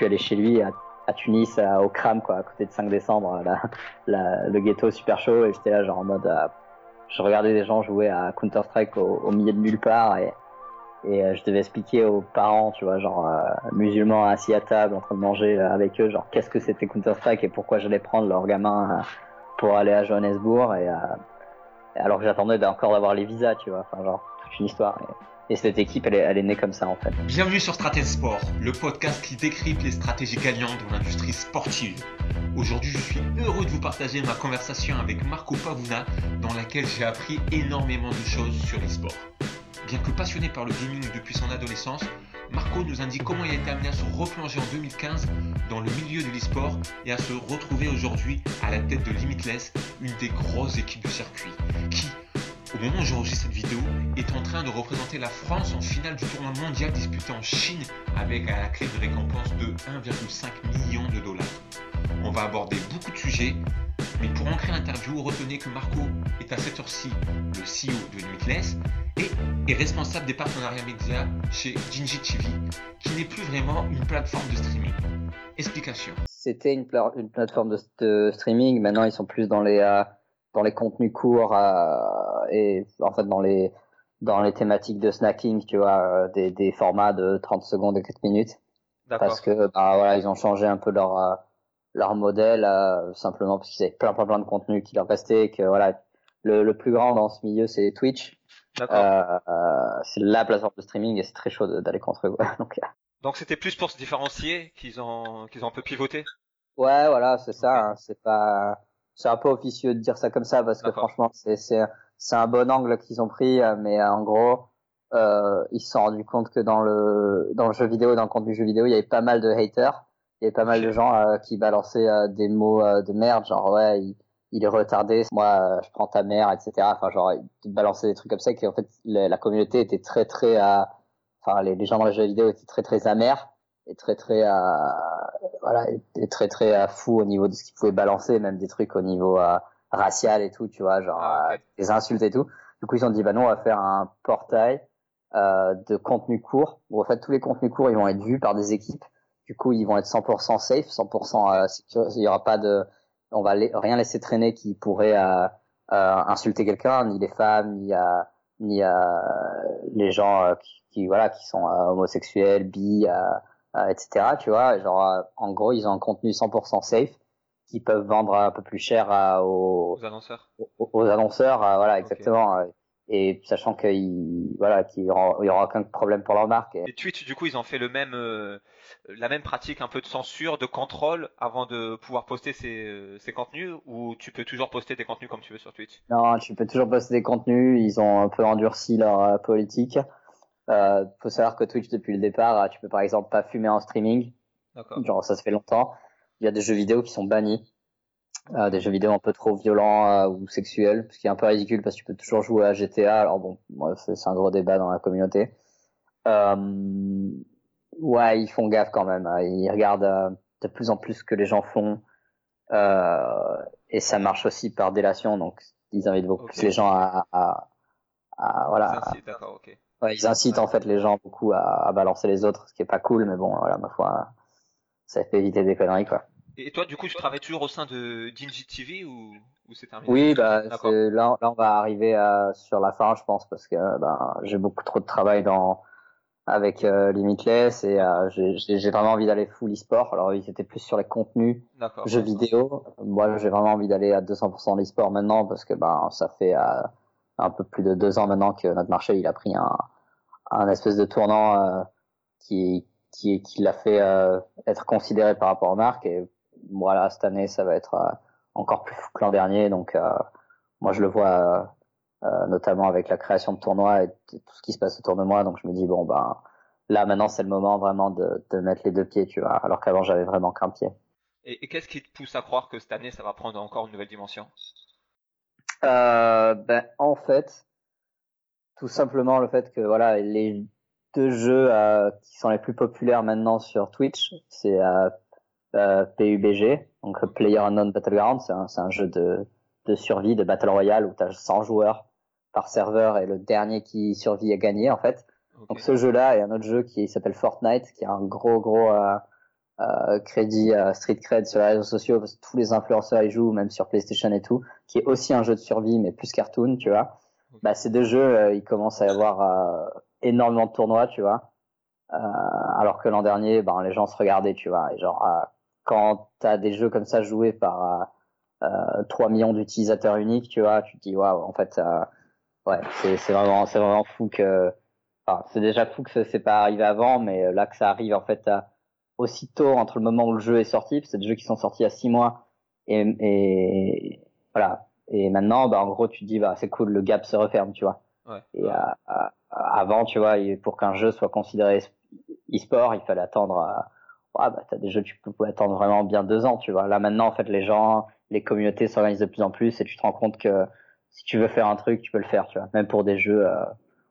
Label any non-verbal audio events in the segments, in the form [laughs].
suis allé chez lui à, Tunis, au Kram, quoi, à côté de 5 décembre, le ghetto super chaud, et j'étais là genre en mode, je regardais des gens jouer à Counter Strike au, milieu de nulle part et et je devais expliquer aux parents, tu vois, genre musulmans assis à table en train de manger avec eux, genre qu'est-ce que c'était Counter Strike et pourquoi j'allais prendre leur gamin pour aller à Johannesburg et alors que j'attendais encore d'avoir les visas, tu vois, enfin genre une histoire. Et, cette équipe, elle est, née comme ça en fait. Bienvenue sur Stratège Sport, le podcast qui décrypte les stratégies gagnantes dans l'industrie sportive. Aujourd'hui, je suis heureux de vous partager ma conversation avec Marco Pavuna, dans laquelle j'ai appris énormément de choses sur les sports. Bien que passionné par le gaming depuis son adolescence, Marco nous indique comment il a été amené à se replonger en 2015 dans le milieu de l'e-sport et à se retrouver aujourd'hui à la tête de Limitless, une des grosses équipes du circuit, qui, au moment où j'enregistre cette vidéo, est en train de représenter la France en finale du tournoi mondial disputé en Chine avec à la clé de récompense de 1,5 million de dollars. On va aborder beaucoup de sujets, mais pour ancrer l'interview, retenez que Marco est à cette heure-ci le CEO de Limitless et est responsable des partenariats médias chez Ginji TV, qui n'est plus vraiment une plateforme de streaming. Explication. C'était une, une, plateforme de, streaming, maintenant ils sont plus dans les, euh, dans les contenus courts euh, et en fait dans les, dans les thématiques de snacking, tu vois, euh, des, des formats de 30 secondes et 4 minutes. Parce que bah, voilà, ils ont changé un peu leur leur modèle euh, simplement parce qu'ils avaient plein plein plein de contenu qui leur restait que voilà le, le plus grand dans ce milieu c'est Twitch. Euh, euh, c'est la plateforme de streaming et c'est très chaud d'aller contre eux [laughs] donc donc c'était plus pour se différencier qu'ils ont qu'ils ont un peu pivoté? Ouais voilà c'est ça hein, c'est pas c'est un peu officieux de dire ça comme ça parce que franchement c'est c'est c'est un bon angle qu'ils ont pris euh, mais en gros euh, ils se sont rendus compte que dans le dans le jeu vidéo dans le contenu jeu vidéo il y avait pas mal de haters. Il y avait pas mal de gens euh, qui balançaient euh, des mots euh, de merde, genre ouais, il, il est retardé, moi je prends ta mère, etc. Enfin genre ils balançaient des trucs comme ça qui en fait la, communauté était très très à, enfin les, les, gens dans les jeux vidéo étaient très très amers et très très à, voilà, et très très à fou au niveau de ce qu'ils pouvaient balancer, même des trucs au niveau racial et tout, tu vois, genre ah, des insultes et tout. Du coup ils ont dit bah nous on va faire un portail euh, de contenu court où en fait tous les contenus courts ils vont être vus par des équipes du coup, ils vont être 100% safe, 100% euh, secure. Il y aura pas de, on va rien laisser traîner qui pourrait euh, euh, insulter quelqu'un, ni les femmes, ni ni les gens qui, voilà qui sont homosexuels, bi, etc. Tu vois, genre en gros, ils ont un contenu 100% safe qui peuvent vendre un peu plus cher aux, annonceurs. Aux, annonceurs, voilà, exactement et sachant qu'il voilà qu'il y aura, aura aucun problème pour leur marque. Et Twitch du coup ils ont fait le même euh, la même pratique un peu de censure, de contrôle avant de pouvoir poster ces, euh, ces contenus ou tu peux toujours poster des contenus comme tu veux sur Twitch? Non, tu peux toujours poster des contenus. Ils ont un peu endurci leur euh, politique. Euh, faut savoir que Twitch depuis le départ, tu peux par exemple pas fumer en streaming. Genre ça se fait longtemps. Il y a des jeux vidéo qui sont bannis euh, des jeux vidéo un peu trop violents euh, ou sexuels, ce qui est un peu ridicule parce que tu peux toujours jouer à GTA. Alors bon, c'est un gros débat dans la communauté. Euh, ouais, ils font gaffe quand même. Hein. Ils regardent euh, de plus en plus ce que les gens font. et ça marche aussi par délation, donc ils invitent beaucoup plus les gens à, à, à voilà. Incitent, okay. Ouais, ils incitent en fait les gens beaucoup à, à, balancer les autres, ce qui est pas cool, mais bon, voilà, ma foi, ça fait éviter des conneries quoi. Et toi, du coup, tu travailles toujours au sein de Dingy TV ou, ou c'est terminé? Oui, bah, là, là, on va arriver à, sur la fin, je pense, parce que bah, j'ai beaucoup trop de travail dans avec euh, Limitless et euh, j'ai vraiment envie d'aller full e-sport. Alors, ils étaient plus sur les contenus jeux vidéo. Moi, j'ai vraiment envie d'aller à 200% l'e-sport maintenant parce que bah, ça fait euh, un peu plus de deux ans maintenant que notre marché il a pris un, espèce de tournant euh, qui qui, l'a fait être considéré par rapport aux marques et voilà, cette année, ça va être euh, encore plus que l'an dernier. Donc, euh, moi, je le vois euh, notamment avec la création de tournois et tout ce qui se passe autour de moi. Donc, je me dis, bon, ben, là, maintenant, c'est le moment vraiment de mettre les deux pieds, tu vois. Alors qu'avant, j'avais vraiment qu'un pied. Et, qu'est-ce qui te pousse à croire que cette année, ça va prendre encore une nouvelle dimension? Euh, ben, En fait, tout simplement le fait que voilà, les deux jeux euh, qui sont les plus populaires maintenant sur Twitch, c'est euh, PUBG, donc Player Unknown Battleground, c'est un, un, jeu de, de survie, de Battle Royale où tu as 100 joueurs par serveur et le dernier qui survit a gagné en fait. Donc ce jeu-là et un autre jeu qui s'appelle Fortnite, qui est un gros gros euh, euh, crédit euh, Street Cred sur les réseaux sociaux parce que tous les influenceurs y jouent, même sur PlayStation et tout, qui est aussi un jeu de survie mais plus cartoon, tu vois. Bah ces deux jeux, euh, ils commencent à y avoir énormément de tournois, tu vois. alors que l'an dernier, ben les gens se regardaient, tu vois. Et genre quand t'as des jeux comme ça joués par 3 millions d'utilisateurs uniques, tu vois, tu te dis waouh, en fait, ouais, c'est c'est vraiment c'est vraiment fou que, enfin, c'est déjà fou que c'est pas arrivé avant, mais là que ça arrive en fait à aussitôt entre le moment où le jeu est sorti, c'est des jeux qui sont sortis a six mois, et, et voilà. Et maintenant, bah, en gros, tu te dis, bah, c'est cool, le gap se referme, tu vois. Ouais. Et avant, tu vois, pour qu'un jeu soit considéré e-sport, il fallait attendre. À, ouais, bah, t'as des jeux, tu peux attendre vraiment bien deux ans, tu vois. Là, maintenant, en fait, les gens, les communautés s'organisent de plus en plus, et tu te rends compte que si tu veux faire un truc, tu peux le faire, tu vois. Même pour des jeux euh,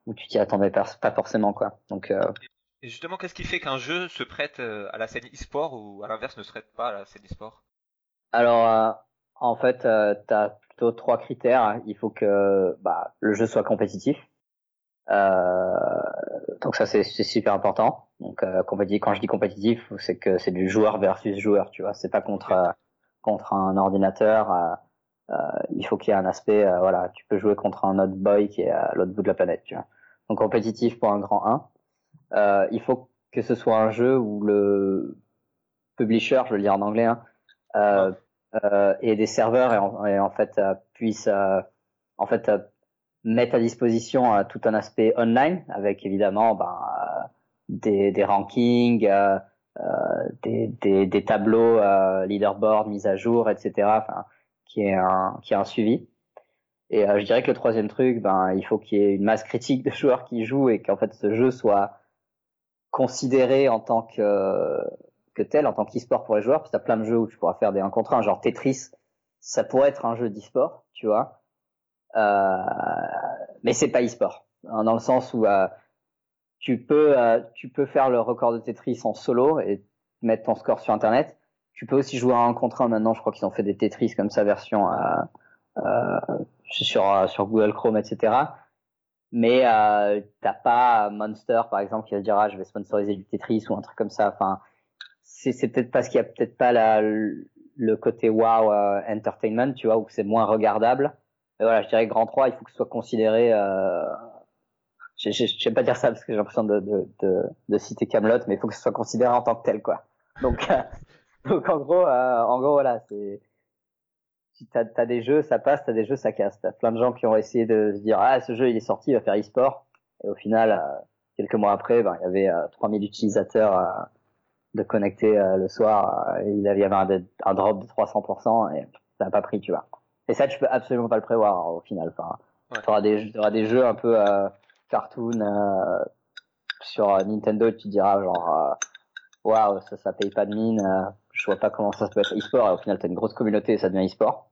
où tu t'y attendais pas, forcément, quoi. Donc, euh, et justement, qu'est-ce qui fait qu'un jeu se prête euh, à la scène e-sport ou à l'inverse ne se prête pas à la scène e-sport? Alors, euh, en fait, euh, tu as plutôt trois critères. Il faut que bah, le jeu soit compétitif. Euh, donc ça, c'est super important. Donc, quand je dis compétitif, c'est que c'est du joueur versus joueur, tu vois. C'est pas contre contre un ordinateur. il faut qu'il y ait un aspect, voilà, tu peux jouer contre un autre boy qui est à l'autre bout de la planète, tu vois. Donc compétitif pour un grand 1. Euh, il faut que ce soit un jeu où le publisher, je veux le dire en anglais, hein, euh, euh, et des serveurs et en, fait euh, puisse euh, en fait mettre à disposition tout un aspect online avec évidemment ben, des, des rankings, des, des, des, tableaux leaderboard mis à jour, etc. Enfin, qui est un qui est un suivi. Et je dirais que le troisième truc, ben il faut qu'il y ait une masse critique de [laughs] joueurs qui jouent et qu'en fait ce jeu soit considéré en tant que, que tel, en tant qu'e-sport pour les joueurs, que t'as plein de jeux où tu pourras faire des 1 contre 1, genre Tetris, ça pourrait être un jeu d'e-sport, tu vois. Euh, mais c'est pas e-sport. Hein, dans le sens où euh, tu peux euh, tu peux faire le record de Tetris en solo et mettre ton score sur internet. Tu peux aussi jouer à 1 contre 1 maintenant, je crois qu'ils ont fait des Tetris comme ça version euh, sur sur Google Chrome, etc mais euh, t'as pas Monster par exemple qui va dire ah je vais sponsoriser du Tetris ou un truc comme ça. Enfin c'est peut-être parce qu'il y a peut-être pas la, le côté wow euh, entertainment tu vois où c'est moins regardable. Et voilà je dirais Grand 3 il faut que ce soit considéré euh, je sais pas dire ça parce que j'ai l'impression de, de, de, de, citer Camelot mais il faut que ce soit considéré en tant que tel quoi. Donc euh, [laughs] donc en gros euh, en gros voilà c'est t'as as des jeux, ça passe, t'as des jeux, ça casse. T'as plein de gens qui ont essayé de se dire ah ce jeu il est sorti, il va faire e-sport, et au final euh, quelques mois après, ben, il y avait euh, 3000 utilisateurs euh, de connecter euh, le soir, il y avait un, un drop de 300% et ça n'a pas pris, tu vois. Et ça tu peux absolument pas le prévoir hein, au final. Enfin, ouais. des auras des jeux un peu cartoon sur Nintendo, tu diras genre waouh ça ça paye pas de mine je vois pas comment ça peut être e-sport et au final t'as une grosse communauté et ça devient e-sport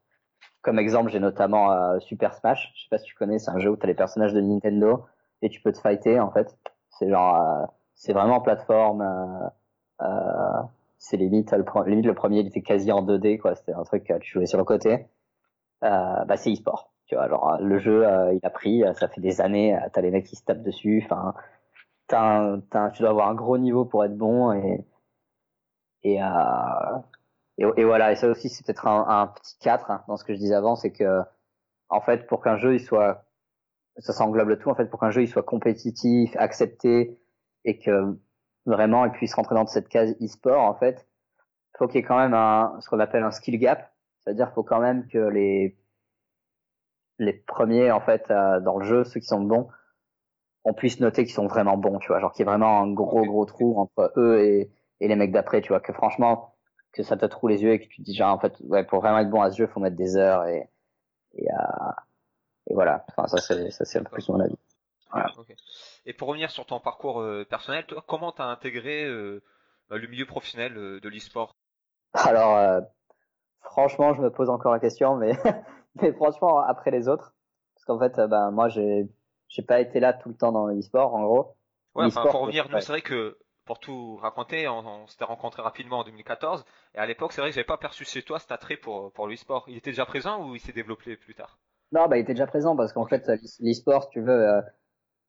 comme exemple, j'ai notamment euh, Super Smash. Je sais pas si tu connais, c'est un jeu où tu as les personnages de Nintendo et tu peux te fighter en fait. C'est genre, euh, c'est vraiment plateforme. Euh, euh c'est limite, le, limite le premier il était quasi en 2D quoi. C'était un truc tu jouais sur le côté. bah c'est e-sport. Tu vois, genre le jeu il a pris, ça fait des années. T'as les mecs qui se tapent dessus. Enfin, tu dois avoir un gros niveau pour être bon et et et, et, voilà, et ça aussi c'est peut-être un, un, petit 4 hein, dans ce que je disais avant, c'est que en fait pour qu'un jeu il soit, ça s'englobe le tout en fait, pour qu'un jeu il soit compétitif, accepté et que vraiment il puisse rentrer dans cette case e-sport en fait, faut qu'il y ait quand même un, ce qu'on appelle un skill gap, c'est-à-dire faut quand même que les les premiers en fait euh, dans le jeu, ceux qui sont bons, on puisse noter qu'ils sont vraiment bons, tu vois, genre qu'il y ait vraiment un gros gros trou entre eux et, et les mecs d'après, tu vois, que franchement que ça te trouve les yeux et que tu te dis genre en fait ouais pour vraiment être bon à ce jeu faut mettre des heures et et, euh, et voilà. Enfin ça c'est ça c'est un peu plus mon avis. Voilà. et pour revenir sur ton parcours euh, personnel toi comment t'as intégré euh, bah, le milieu professionnel de l'e-sport? Alors franchement je me pose encore la question mais [laughs] mais franchement après les autres. Parce qu'en fait ben moi j'ai j'ai pas été là tout le temps dans l'e-sport en gros. Ouais enfin pour revenir nous c'est vrai que pour tout raconter, on, s'était rencontré rapidement en 2014. Et à l'époque, c'est vrai que j'avais pas perçu chez toi cet attrait pour, pour l'e-sport. Il était déjà présent ou il s'est développé plus tard? Non, bah, il était déjà présent parce qu'en fait, l'e-sport, tu veux, euh,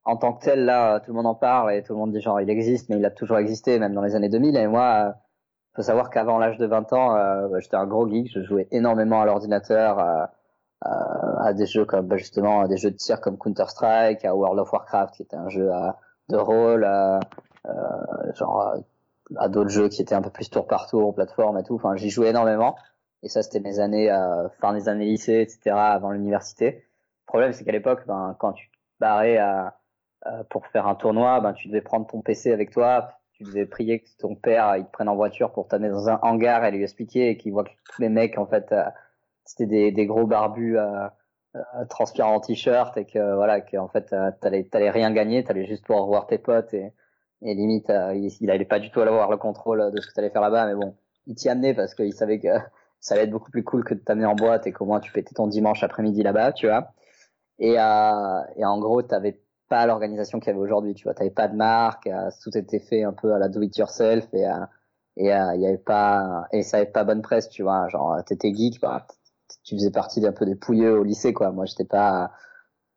en tant que tel, là, tout le monde en parle et tout le monde dit genre, il existe, mais il a toujours existé, même dans les années 2000. Et moi, faut savoir qu'avant l'âge de 20 ans, euh, bah, j'étais un gros geek, je jouais énormément à l'ordinateur, euh, à des jeux comme bah, justement à des jeux de tir comme Counter Strike, à World of Warcraft qui était un jeu de rôle, genre à d'autres jeux qui étaient un peu plus tour par tour, plateforme et tout. Enfin, j'y jouais énormément. Et ça, c'était mes années, euh, fin des années lycée, etc., avant l'université. Le problème, c'est qu'à l'époque, ben, quand tu te barrais à, pour faire un tournoi, ben, tu devais prendre ton PC avec toi, tu devais prier que ton père, il te prenne en voiture pour t'amener dans un hangar et lui expliquer et qu'il voit que les mecs, en fait, euh, c'était des, des, gros barbus euh, euh, transpirant en t-shirt et que, voilà, que, en fait, t'allais, t'allais rien gagner, t'allais juste pouvoir voir tes potes et, et limite, il, il allait pas du tout avoir le contrôle de ce que t'allais faire là-bas, mais bon, il t'y amenait parce qu'il savait que [laughs] ça allait être beaucoup plus cool que de t'amener en boîte et qu'au moins tu pétais ton dimanche après-midi là-bas, tu vois. Et, euh, et en gros, t'avais pas l'organisation qu'il y avait aujourd'hui, tu vois. T'avais pas de marque, euh, tout était fait un peu à la do it yourself et euh, et euh, il y avait pas et ça avait pas bonne presse, tu vois. Genre t'étais geek, bah, tu faisais partie d'un peu des pouilleux au lycée, quoi. Moi, j'étais pas,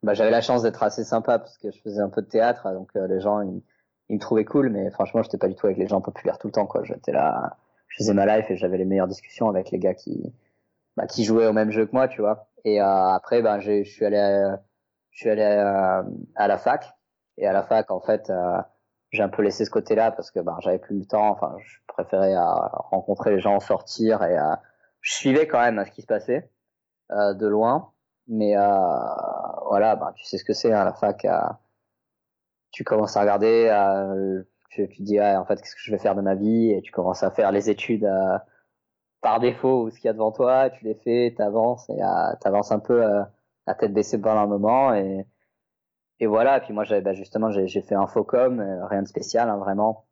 bah, j'avais la chance d'être assez sympa parce que je faisais un peu de théâtre, donc les gens ils me trouvaient cool, mais franchement, j'étais pas du tout avec les gens populaires tout le temps, quoi. J'étais là je faisais ma life et j'avais les meilleures discussions avec les gars qui bah, qui jouaient au même jeu que moi, tu vois. Et euh, après, ben, je suis allé, euh, je suis allé euh, à la fac. Et à la fac, en fait, euh, j'ai un peu laissé ce côté-là parce que ben, j'avais plus le temps. Enfin, je préférais rencontrer les gens, sortir et je suivais quand même ce qui se passait de loin. Mais voilà, ben, tu sais ce que c'est hein, la fac. Tu commences à regarder tu, tu dis en fait qu'est-ce que je vais faire de ma vie? Et tu commences à faire les études euh, par défaut ou ce qu'il y a devant toi, tu les fais, t'avances et euh, t'avances un peu euh, la tête baissée pendant un moment et et voilà. Et puis moi j'avais bah, justement j'ai fait un focom, rien de spécial hein, vraiment,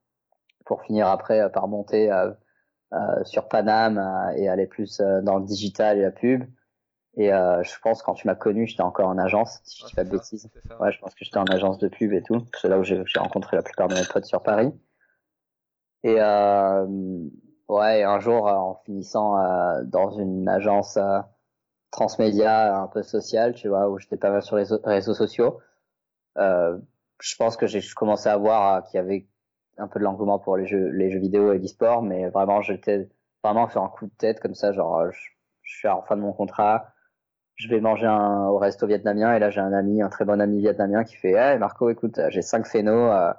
pour finir après par monter sur Paname et aller plus dans le digital et la pub. Et euh, je pense quand tu m'as connu, j'étais encore en agence, si je dis pas de bêtises. Ouais, je pense que j'étais en agence de pub et tout. C'est là où j'ai rencontré la plupart de mes potes sur Paris. Et euh, ouais, un jour, euh, en finissant euh, dans une agence euh, transmédia un peu sociale, tu vois, où j'étais pas mal sur les réseaux sociaux, je pense que j'ai commencé à voir qu'il y avait un peu de l'engouement pour les jeux, les jeux vidéo et l'e-sport, mais vraiment, j'étais vraiment fait un coup de tête comme ça, genre, je, je suis à la fin de mon contrat, je vais manger un, au resto vietnamien et là j'ai un ami, un très bon ami vietnamien qui fait hey Marco écoute j'ai cinq phénos euh,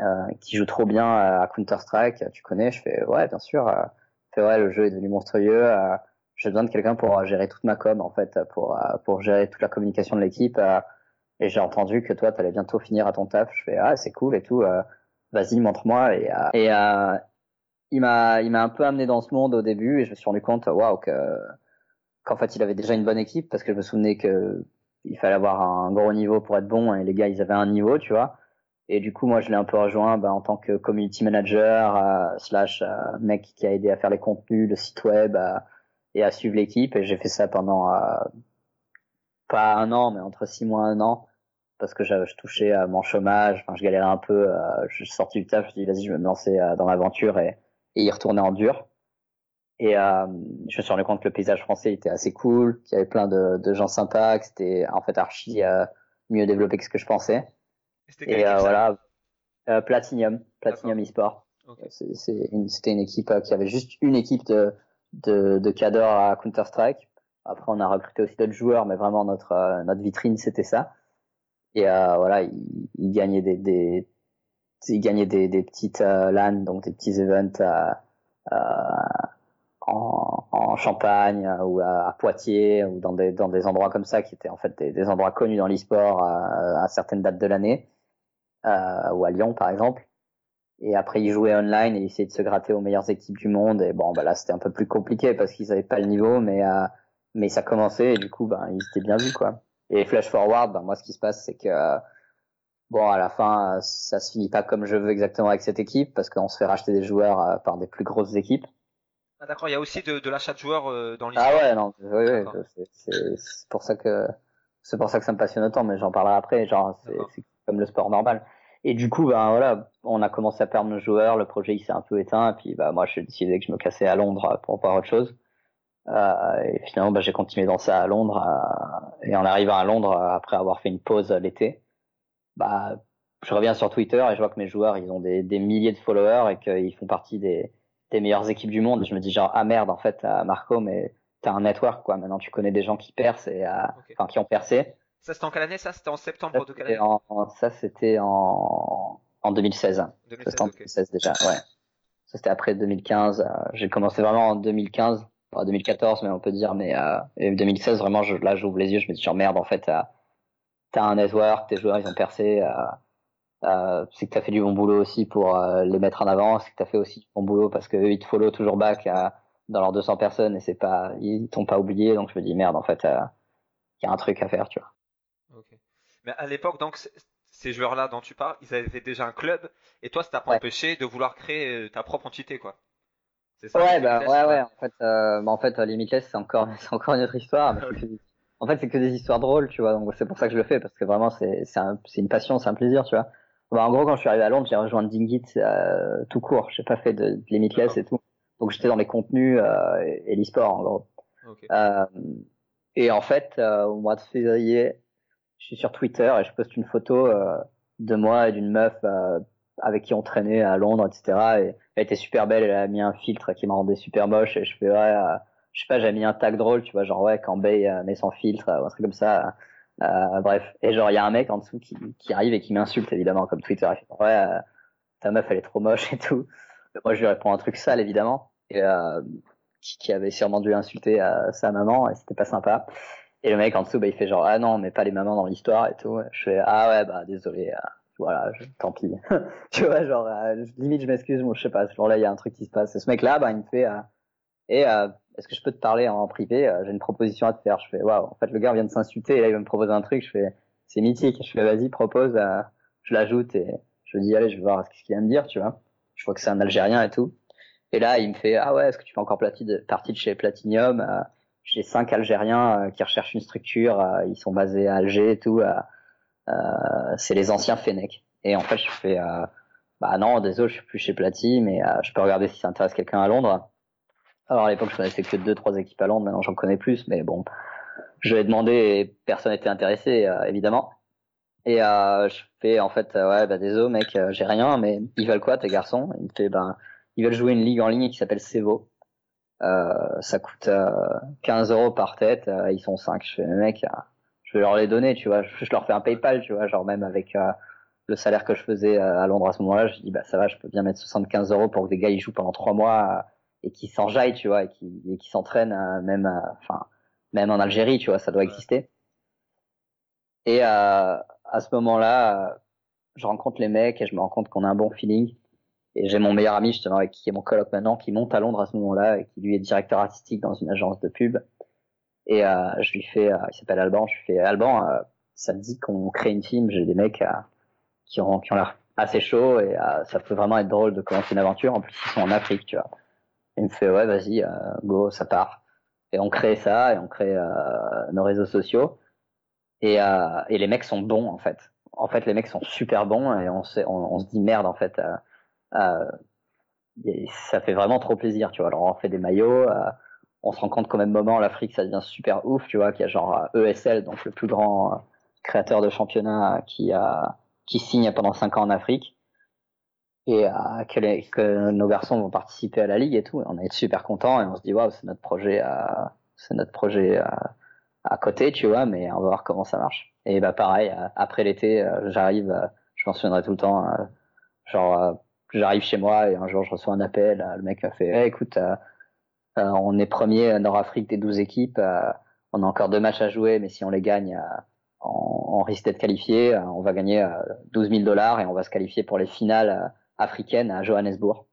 euh, qui jouent trop bien à Counter Strike, tu connais? Je fais ouais bien sûr. Euh, fait ouais le jeu est devenu monstrueux. Euh, j'ai besoin de quelqu'un pour gérer toute ma com en fait, pour pour gérer toute la communication de l'équipe. et j'ai entendu que toi tu allais bientôt finir à ton taf. Je fais ah c'est cool et tout. Vas-y montre-moi et et il m'a il m'a un peu amené dans ce monde au début et je me suis rendu compte waouh que qu'en fait il avait déjà une bonne équipe parce que je me souvenais que il fallait avoir un gros niveau pour être bon et les gars ils avaient un niveau tu vois. Et du coup moi je l'ai un peu rejoint bah, en tant que community manager euh, slash euh, mec qui a aidé à faire les contenus le site web euh, et à suivre l'équipe. Et j'ai fait ça pendant pas un an mais entre six mois et un an parce que je, touchais à mon chômage. Enfin je galérais un peu je suis sorti du taf je me suis dit vas-y je vais me lancer dans l'aventure et, et y retourner en dur et euh, je me suis rendu compte que le paysage français était assez cool, qu'il y avait plein de, de gens sympas, que c'était en fait archi euh, mieux développé que ce que je pensais. Et, euh, voilà, euh, Platinum, Platinum eSport. Okay. C'était une, équipe euh, qui avait juste une équipe de, de, de cadres à Counter Strike. Après, on a recruté aussi d'autres joueurs, mais vraiment notre euh, notre vitrine c'était ça. Et voilà, ils, ils gagnaient des, des ils gagnaient des, des petites LAN, donc des petits events. Euh, en, en Champagne euh, ou à, Poitiers ou dans des, dans des endroits comme ça qui étaient en fait des, des endroits connus dans l'e-sport à, à, certaines dates de l'année euh, ou à Lyon par exemple. Et après ils jouaient online et essayaient de se gratter aux meilleures équipes du monde et bon bah là c'était un peu plus compliqué parce qu'ils avaient pas le niveau mais euh, mais ça commençait et du coup ben ils étaient bien vus quoi. Et flash forward, ben moi ce qui se passe c'est que bon à la fin ça se finit pas comme je veux exactement avec cette équipe parce qu'on se fait racheter des joueurs euh, par des plus grosses équipes ah, d'accord, il y a aussi de, de l'achat de joueurs euh, dans l'histoire. Ah ouais, non, oui, oui, c'est pour ça que c'est pour ça que ça me passionne autant, mais j'en parlerai après. Genre, c'est comme le sport normal. Et du coup, ben voilà, on a commencé à perdre nos joueurs, le projet il s'est un peu éteint, et puis bah moi je décidé que je me cassais à Londres pour voir autre chose. Euh, et finalement, bah, j'ai continué dans ça à Londres. Euh, et en arrivant à Londres, après avoir fait une pause l'été, bah je reviens sur Twitter et je vois que mes joueurs ils ont des, des milliers de followers et qu'ils font partie des des meilleures équipes du monde. Je me dis genre ah merde en fait Marco mais t'as un network quoi. Maintenant tu connais des gens qui percent et enfin qui ont percé. Ça c'était en quelle année ça? C'était en septembre de quelle année? Ça c'était en en 2016. 2016, 2016 déjà ouais. Ça c'était après 2015. J'ai commencé vraiment en 2015. 2014 mais on peut dire mais euh, 2016 vraiment je, là j'ouvre les yeux je me dis genre merde en fait euh, t'as un network tes joueurs ils ont percé euh, euh, c'est que t'as fait du bon boulot aussi pour euh, les mettre en avant c'est que t'as fait aussi du bon boulot parce que eux, ils te follow toujours back euh, dans leurs 200 personnes et c'est pas ils t'ont pas oublié donc je me dis merde en fait il y a un truc à faire tu vois okay. mais à l'époque donc ces joueurs là dont tu parles ils avaient déjà un club et toi ça t'a pas empêché de vouloir créer ta propre entité quoi ça, ouais, bah, ouais, ouais, en fait, bah, en fait, Limitless, c'est encore, [laughs] c'est encore une autre histoire. Mais en fait, c'est que des histoires drôles, tu vois. Donc, c'est pour ça que je le fais, parce que vraiment, c'est, c'est un, c'est une passion, c'est un plaisir, tu vois. Bah, en gros, quand je suis arrivé à Londres, j'ai rejoint Dingit, euh, tout court. J'ai pas fait de, de Limitless et tout. Donc, j'étais dans les contenus, euh, et, l'e-sport, en gros. Okay. Euh, et en fait, euh, au mois de février, je suis sur Twitter et je poste une photo, euh, de moi et d'une meuf, avec qui on traînait à Londres, etc. Et elle était super belle, elle a mis un filtre qui m'a rendu super moche et je fais ouais, euh, je sais pas, j'ai mis un tag drôle, tu vois, genre ouais, quand Bay euh, met son filtre, ou un truc comme ça. Euh, bref, et genre il y a un mec en dessous qui, qui arrive et qui m'insulte évidemment comme Twitter. Fait, ouais, euh, ta meuf elle est trop moche et tout. moi je lui réponds un truc sale évidemment et qui, qui, avait sûrement dû insulter sa maman et c'était pas sympa. Et le mec en dessous, bah, il fait genre ah non, mais pas les mamans dans l'histoire et tout. Je fais ah ouais bah désolé voilà, je, tant pis. [laughs] tu vois, genre, euh, limite, je m'excuse, moi, je sais pas, ce jour-là, il y a un truc qui se passe. Et ce mec-là, bah, il me fait, euh, et euh, est-ce que je peux te parler en privé? J'ai une proposition à te faire. Je fais, waouh, en fait, le gars vient de s'insulter et là, il va me proposer un truc. Je fais, c'est mythique. Je fais, vas-y, propose. je l'ajoute et je dis, allez, je vais voir ce qu'il vient me dire, tu vois. Je vois que c'est un Algérien et tout. Et là, il me fait, ah ouais, est-ce que tu fais encore partie de, chez Platinium J'ai cinq Algériens qui recherchent une structure. ils sont basés à Alger et tout. Euh, c'est les anciens Fennec. Et en fait, je fais, euh, bah non, désolé, je suis plus chez Platy, mais euh, je peux regarder si ça intéresse quelqu'un à Londres. Alors à l'époque, je connaissais que deux, trois équipes Londres. Maintenant, j'en connais plus, mais bon, je l'ai demandé et personne n'était intéressé, évidemment. Et euh, je fais en fait, ouais, bah désolé, mec, j'ai rien, mais ils veulent quoi, tes garçons? Il me fait, ben, ils veulent jouer une ligue en ligne qui s'appelle Cevo. Euh, ça coûte 15 euros par tête, ils sont 5. Je fais, mec, je vais leur les donner, tu vois. Je, leur fais un PayPal, tu vois, genre même avec euh, le salaire que je faisais euh, à Londres à ce moment-là, je dis bah ça va, je peux bien mettre 75 euros pour que des gars ils jouent pendant trois mois euh, et qui s'enjaillent, tu vois, et qui et qui s'entraînent même, enfin même en Algérie, tu vois, ça doit exister. Et à ce moment-là, je rencontre les mecs et je me rends compte qu'on a un bon feeling. Et j'ai mon meilleur ami justement qui est mon coloc maintenant, qui monte à Londres à ce moment-là et qui lui est directeur artistique dans une agence de pub. Et euh, je lui fais, euh, il s'appelle Alban, je lui fais Alban, euh, ça te dit qu'on crée une team, j'ai des mecs qui ont qui ont l'air assez chauds et ça peut vraiment être drôle de commencer une aventure. En plus ils sont en Afrique, tu vois. Il me fait ouais vas-y, go, ça part. Et on crée ça et on crée nos réseaux sociaux. Et, et les mecs sont bons en fait. En fait les mecs sont super bons et on se dit merde en fait. ça fait vraiment trop plaisir, tu vois. Alors on fait des maillots on se rend compte qu'au même moment, l'Afrique, ça devient super ouf, tu vois, qu'il y a genre ESL, donc le plus grand euh, créateur de championnat qui qui signe pendant 5 ans en Afrique et euh, que, nos garçons vont participer à la ligue et tout. On est super content et on se dit waouh, c'est notre projet, à, c'est notre projet à, côté, tu vois, mais on va voir comment ça marche. Et bah pareil, euh, après l'été, j'arrive, je m'en souviendrai tout le temps, genre j'arrive chez moi et un jour je reçois un appel, le mec m'a fait, écoute euh, on est premier Nord-Afrique des 12 équipes. Euh, on a encore deux matchs à jouer, mais si on les gagne, euh, on, risque d'être qualifié. on va gagner 12 000 dollars et on va se qualifier pour les finales africaines à Johannesburg.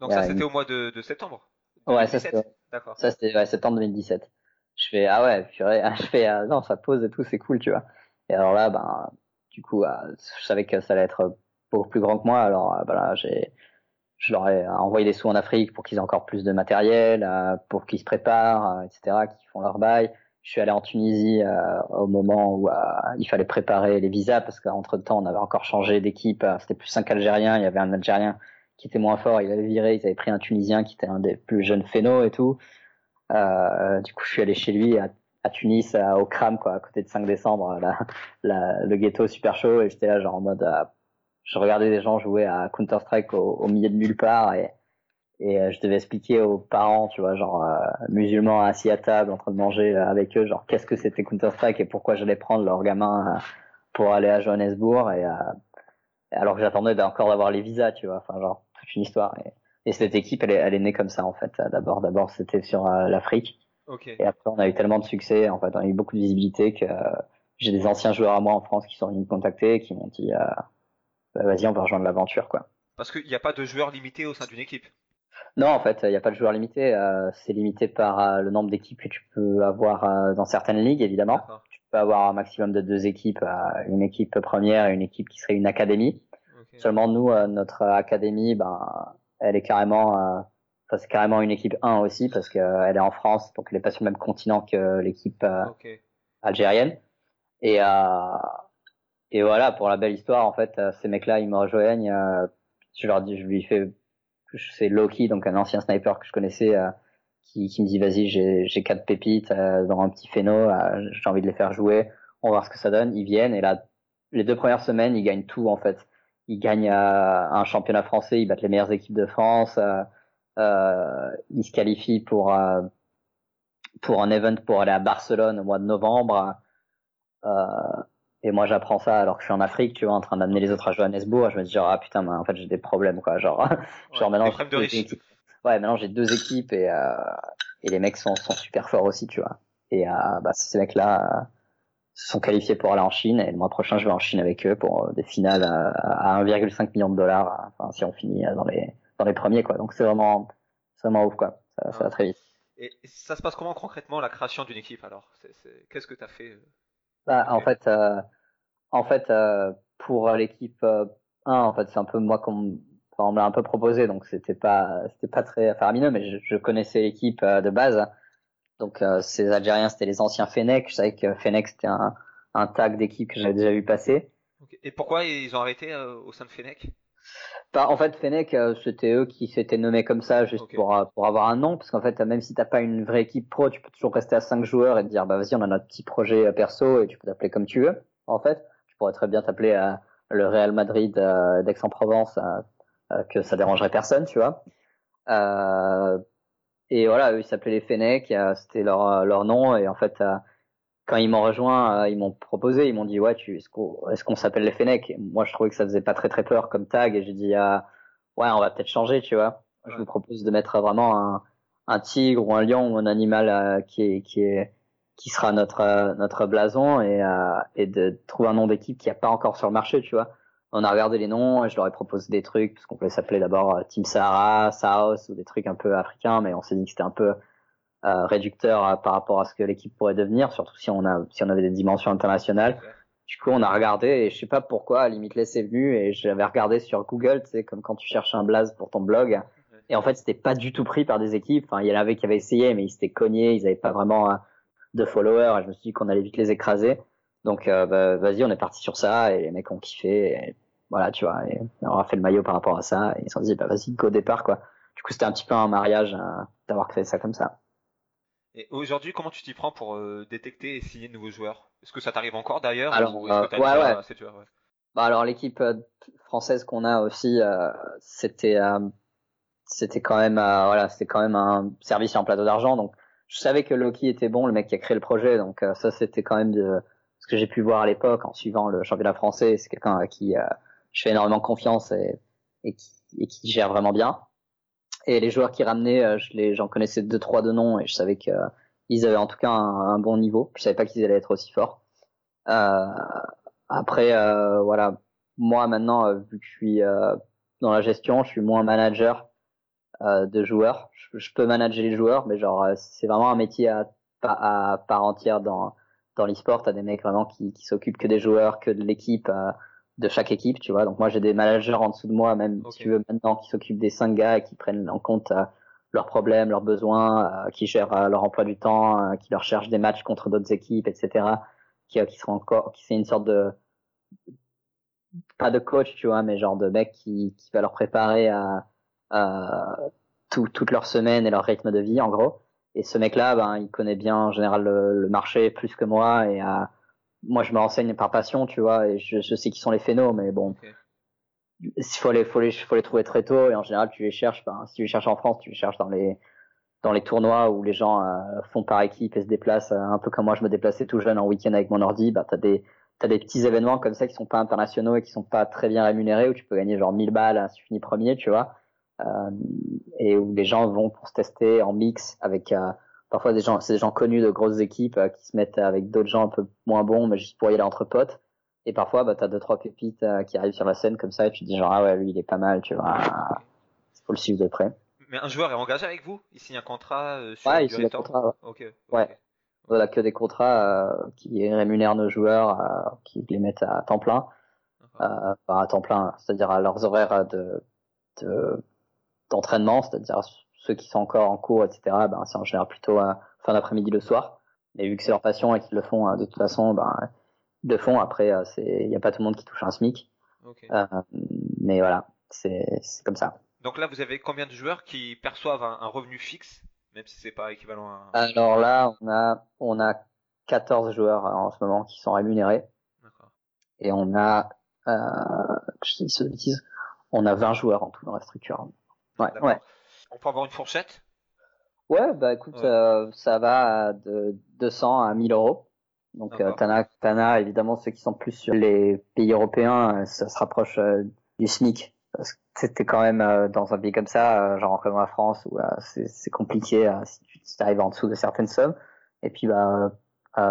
Donc ça, c'était au mois de, septembre Ouais, ça c'était D'accord. Ça c'était septembre 2017. Je fais ah ouais, purée, [laughs] je fais non, ça pose et tout, c'est cool, tu vois. Et alors là, ben du coup, je savais que ça allait être beaucoup plus grand que moi, alors voilà, j'ai je leur ai envoyé des sous en Afrique pour qu'ils aient encore plus de matériel, euh, pour qu'ils se préparent, euh, etc., qu'ils font leur bail. Je suis allé en Tunisie euh, au moment où il fallait préparer les visas parce qu'entre temps on avait encore changé d'équipe. C'était plus cinq Algériens, il y avait un Algérien qui était moins fort, il avait viré, ils avaient pris un Tunisien qui était un des plus jeunes phénos et tout. du coup, je suis allé chez lui à, à Tunis, au Kram, quoi, à côté de 5 décembre, le ghetto super chaud, et j'étais là genre en mode je regardais des gens jouer à Counter Strike au, milieu de nulle part et et je devais expliquer aux parents, tu vois, genre musulmans assis à table en train de manger avec eux, genre qu'est-ce que c'était Counter Strike et pourquoi j'allais prendre leur gamin pour aller à Johannesburg et alors que j'attendais encore d'avoir les visas, tu vois, enfin genre toute une histoire. Et, et cette équipe, elle est, elle est née comme ça en fait. D'abord, d'abord c'était sur l'Afrique. Okay. Et après, on a eu tellement de succès, en fait, on a eu beaucoup de visibilité que j'ai des anciens joueurs à moi en France qui sont venus me contacter, qui m'ont dit, euh, bah, vas-y, on va rejoindre l'aventure, quoi. Parce qu'il n'y a pas de joueurs limités au sein d'une équipe. Non, en fait, il n'y a pas de joueurs limités. Euh, c'est limité par euh, le nombre d'équipes que tu peux avoir euh, dans certaines ligues, évidemment. Tu peux avoir un maximum de deux équipes, une équipe première et une équipe qui serait une académie. Okay. Seulement, nous, notre académie, ben, elle est carrément, c'est carrément une équipe 1 aussi parce qu'elle est en France, donc elle n'est pas sur le même continent que l'équipe okay. algérienne. Et, et voilà, pour la belle histoire, en fait, ces mecs-là, ils me rejoignent. Je leur dis, je lui fais, c'est Loki, donc un ancien sniper que je connaissais, euh, qui, me dit, vas-y, j'ai, quatre pépites euh, dans un petit phéno, j'ai envie de les faire jouer, on va voir ce que ça donne. Ils viennent et là, les deux premières semaines, ils gagnent tout en fait. Ils gagnent un championnat français, ils battent les meilleures équipes de France, ils se qualifient pour pour un event pour aller à Barcelone au mois de novembre. Euh, et moi j'apprends ça alors que je suis en Afrique, tu vois, en train d'amener les autres à Johannesburg. Je me dis genre ah putain, mais en fait j'ai des problèmes quoi, genre [laughs] ouais, genre maintenant j'ai deux équipes. Ouais, maintenant j'ai deux équipes et euh, et les mecs sont sont super forts aussi, tu vois. Et euh, bah ces mecs là se sont qualifiés pour aller en Chine et le mois prochain je vais en Chine avec eux pour des finales à, 1,5 million de dollars. Enfin si on finit dans les dans les premiers quoi. Donc c'est vraiment vraiment ouf quoi. Ça, ça va très vite. Et ça se passe comment concrètement la création d'une équipe alors? Qu'est-ce que tu as fait bah, en fait, euh, en fait, euh, pour l'équipe 1, en fait, c'est un peu moi qu'on on me l'a un peu proposé, donc c'était pas, c'était pas très faramineux, mais je, je connaissais l'équipe de base. Donc ces Algériens, c'était les anciens Fennec. Je savais que Fennec c'était un, un tag d'équipe que j'avais déjà vu passer. Et pourquoi ils ont arrêté au sein de Fennec bah, en fait, Fennec, c'était eux qui s'étaient nommés comme ça juste Okay. pour, pour avoir un nom, parce qu'en fait, même si t'as pas une vraie équipe pro, tu peux toujours rester à 5 joueurs et te dire, bah vas-y, on a notre petit projet euh, perso et tu peux t'appeler comme tu veux. En fait, tu pourrais très bien t'appeler euh, le Real Madrid euh, d'Aix-en-Provence, euh, euh, que ça dérangerait personne, tu vois. Euh, et voilà, eux, ils s'appelaient les Fennec, euh, c'était leur, leur nom, et en fait, euh, quand ils m'ont rejoint, euh, ils m'ont proposé, ils m'ont dit ouais, tu est-ce qu'on est-ce qu'on s'appelle les Fennec Et Moi, je trouvais que ça faisait pas très très peur comme tag, et j'ai dit ah, ouais, on va peut-être changer, tu vois. Je vous propose de mettre vraiment un, un tigre ou un lion ou un animal euh, qui est qui est qui sera notre euh, notre blason et euh, et de trouver un nom d'équipe qui a pas encore sur le marché, tu vois. On a regardé les noms et je leur ai proposé des trucs parce qu'on pouvait s'appeler d'abord euh, Team Sahara, South ou des trucs un peu africains, mais on s'est dit que c'était un peu euh, réducteur euh, par rapport à ce que l'équipe pourrait devenir, surtout si on avait des dimensions internationales. Du coup, on a regardé et je sais pas pourquoi, à Limitless est venu et j'avais regardé sur Google, sais, comme quand tu cherches un blaze pour ton blog. Et en fait, c'était pas du tout pris par des équipes. Enfin, il y en avait qui avaient essayé, mais ils s'étaient cognés, ils avaient pas vraiment euh, de followers. Et je me suis dit qu'on allait vite les écraser. Donc, bah, vas-y, on est parti sur ça et les mecs ont kiffé. Et voilà, tu vois. On a fait le maillot par rapport à ça. Et ils se sont dit, bah vas-y, go départ, quoi. Du coup, c'était un petit peu un mariage d'avoir créé ça comme ça. Et aujourd'hui, comment tu t'y prends pour euh, détecter et signer de nouveaux joueurs? Est-ce que ça t'arrive encore d'ailleurs Alors, ou euh, ouais, ouais. de joueurs, ouais. Bah alors l'équipe euh, française qu'on a aussi, euh, c'était euh, c'était quand même euh, voilà, c'était quand même un service en plateau d'argent. Donc je savais que Loki était bon, le mec qui a créé le projet. Donc euh, ça c'était quand même de ce que j'ai pu voir à l'époque en suivant le championnat français. C'est quelqu'un à qui euh, je fais énormément confiance et, et, qui, et qui gère vraiment bien. Et les joueurs qui ramenaient, euh, j'en connaissais deux trois de noms et je savais que euh, ils avaient en tout cas un, bon niveau. Je savais pas qu'ils allaient être aussi forts. Euh, après, euh, voilà, moi maintenant, euh, vu que je suis dans la gestion, je suis moins manager de joueurs. Je, peux manager les joueurs, mais genre c'est vraiment un métier à, à, à part entière dans dans l'e-sport. T'as des mecs vraiment qui, qui s'occupent que des joueurs, que de l'équipe, de chaque équipe, tu vois. Donc moi j'ai des managers en dessous de moi, même si tu veux maintenant, qui s'occupent des cinq gars et qui prennent en compte euh, leurs problèmes, leurs besoins, euh, qui gèrent euh, leur emploi du temps, euh, qui leur cherchent des matchs contre d'autres équipes, etc. Qui, euh, qui seront encore, qui c'est une sorte de pas de coach, tu vois, mais genre de mec qui, qui va leur préparer à, à tout, toute leur semaine et leur rythme de vie, en gros. Et ce mec-là, ben, il connaît bien en général le, le marché plus que moi. Et euh, moi, je me renseigne par passion, tu vois, et je, je sais qui sont les phénos, mais bon, Ok. il faut les, faut les, faut les trouver très tôt et en général tu les cherches. Ben, si tu les cherches en France, tu les cherches dans les dans les tournois où les gens euh, font par équipe et se déplacent, euh, un peu comme moi je me déplaçais tout jeune en week-end avec mon ordi, bah t'as des t'as des petits événements comme ça qui sont pas internationaux et qui sont pas très bien rémunérés où tu peux gagner genre 1000 balles si tu finis premier, tu vois, euh, et où les gens vont pour se tester en mix avec parfois des gens, c'est des gens connus de grosses équipes qui se mettent avec d'autres gens un peu moins bons, mais juste pour y aller entre potes. Et parfois, bah, t'as deux, trois pépites qui arrivent sur la scène comme ça et tu te dis genre, ah ouais, lui, il est pas mal, tu vois. Faut le suivre de près. Mais un joueur est engagé avec vous? Il signe un contrat euh, sur ouais, il signe un contrat. Ouais. ouais. Voilà, que des contrats euh, qui rémunèrent nos joueurs, euh, qui les mettent à temps plein. Euh, à temps plein, c'est-à-dire à leurs horaires de d'entraînement, c'est-à-dire ceux qui sont encore en cours, etc. Ben, c'est en général plutôt à fin d'après-midi le soir. Mais vu que c'est leur passion et qu'ils le font de toute façon, ben ils le font. Après, c'est il n'y a pas tout le monde qui touche un SMIC. Okay. mais voilà, c'est comme ça. Donc là, vous avez combien de joueurs qui perçoivent un, revenu fixe, même si c'est pas équivalent à. Alors là, on a on a 14 joueurs en ce moment qui sont rémunérés. Et on a, euh, je dis on a 20 joueurs en tout dans la structure. Ouais, ouais. On peut avoir une fourchette? Ouais, bah écoute, euh, ça va de 200 à 1000 euros. Donc euh, t'en as, évidemment ceux qui sont plus sur les pays européens, euh, ça se rapproche euh, du SMIC parce que c'était quand même dans un pays comme ça, genre comme la France, où c'est compliqué si tu arrives en dessous de certaines sommes. Et puis bah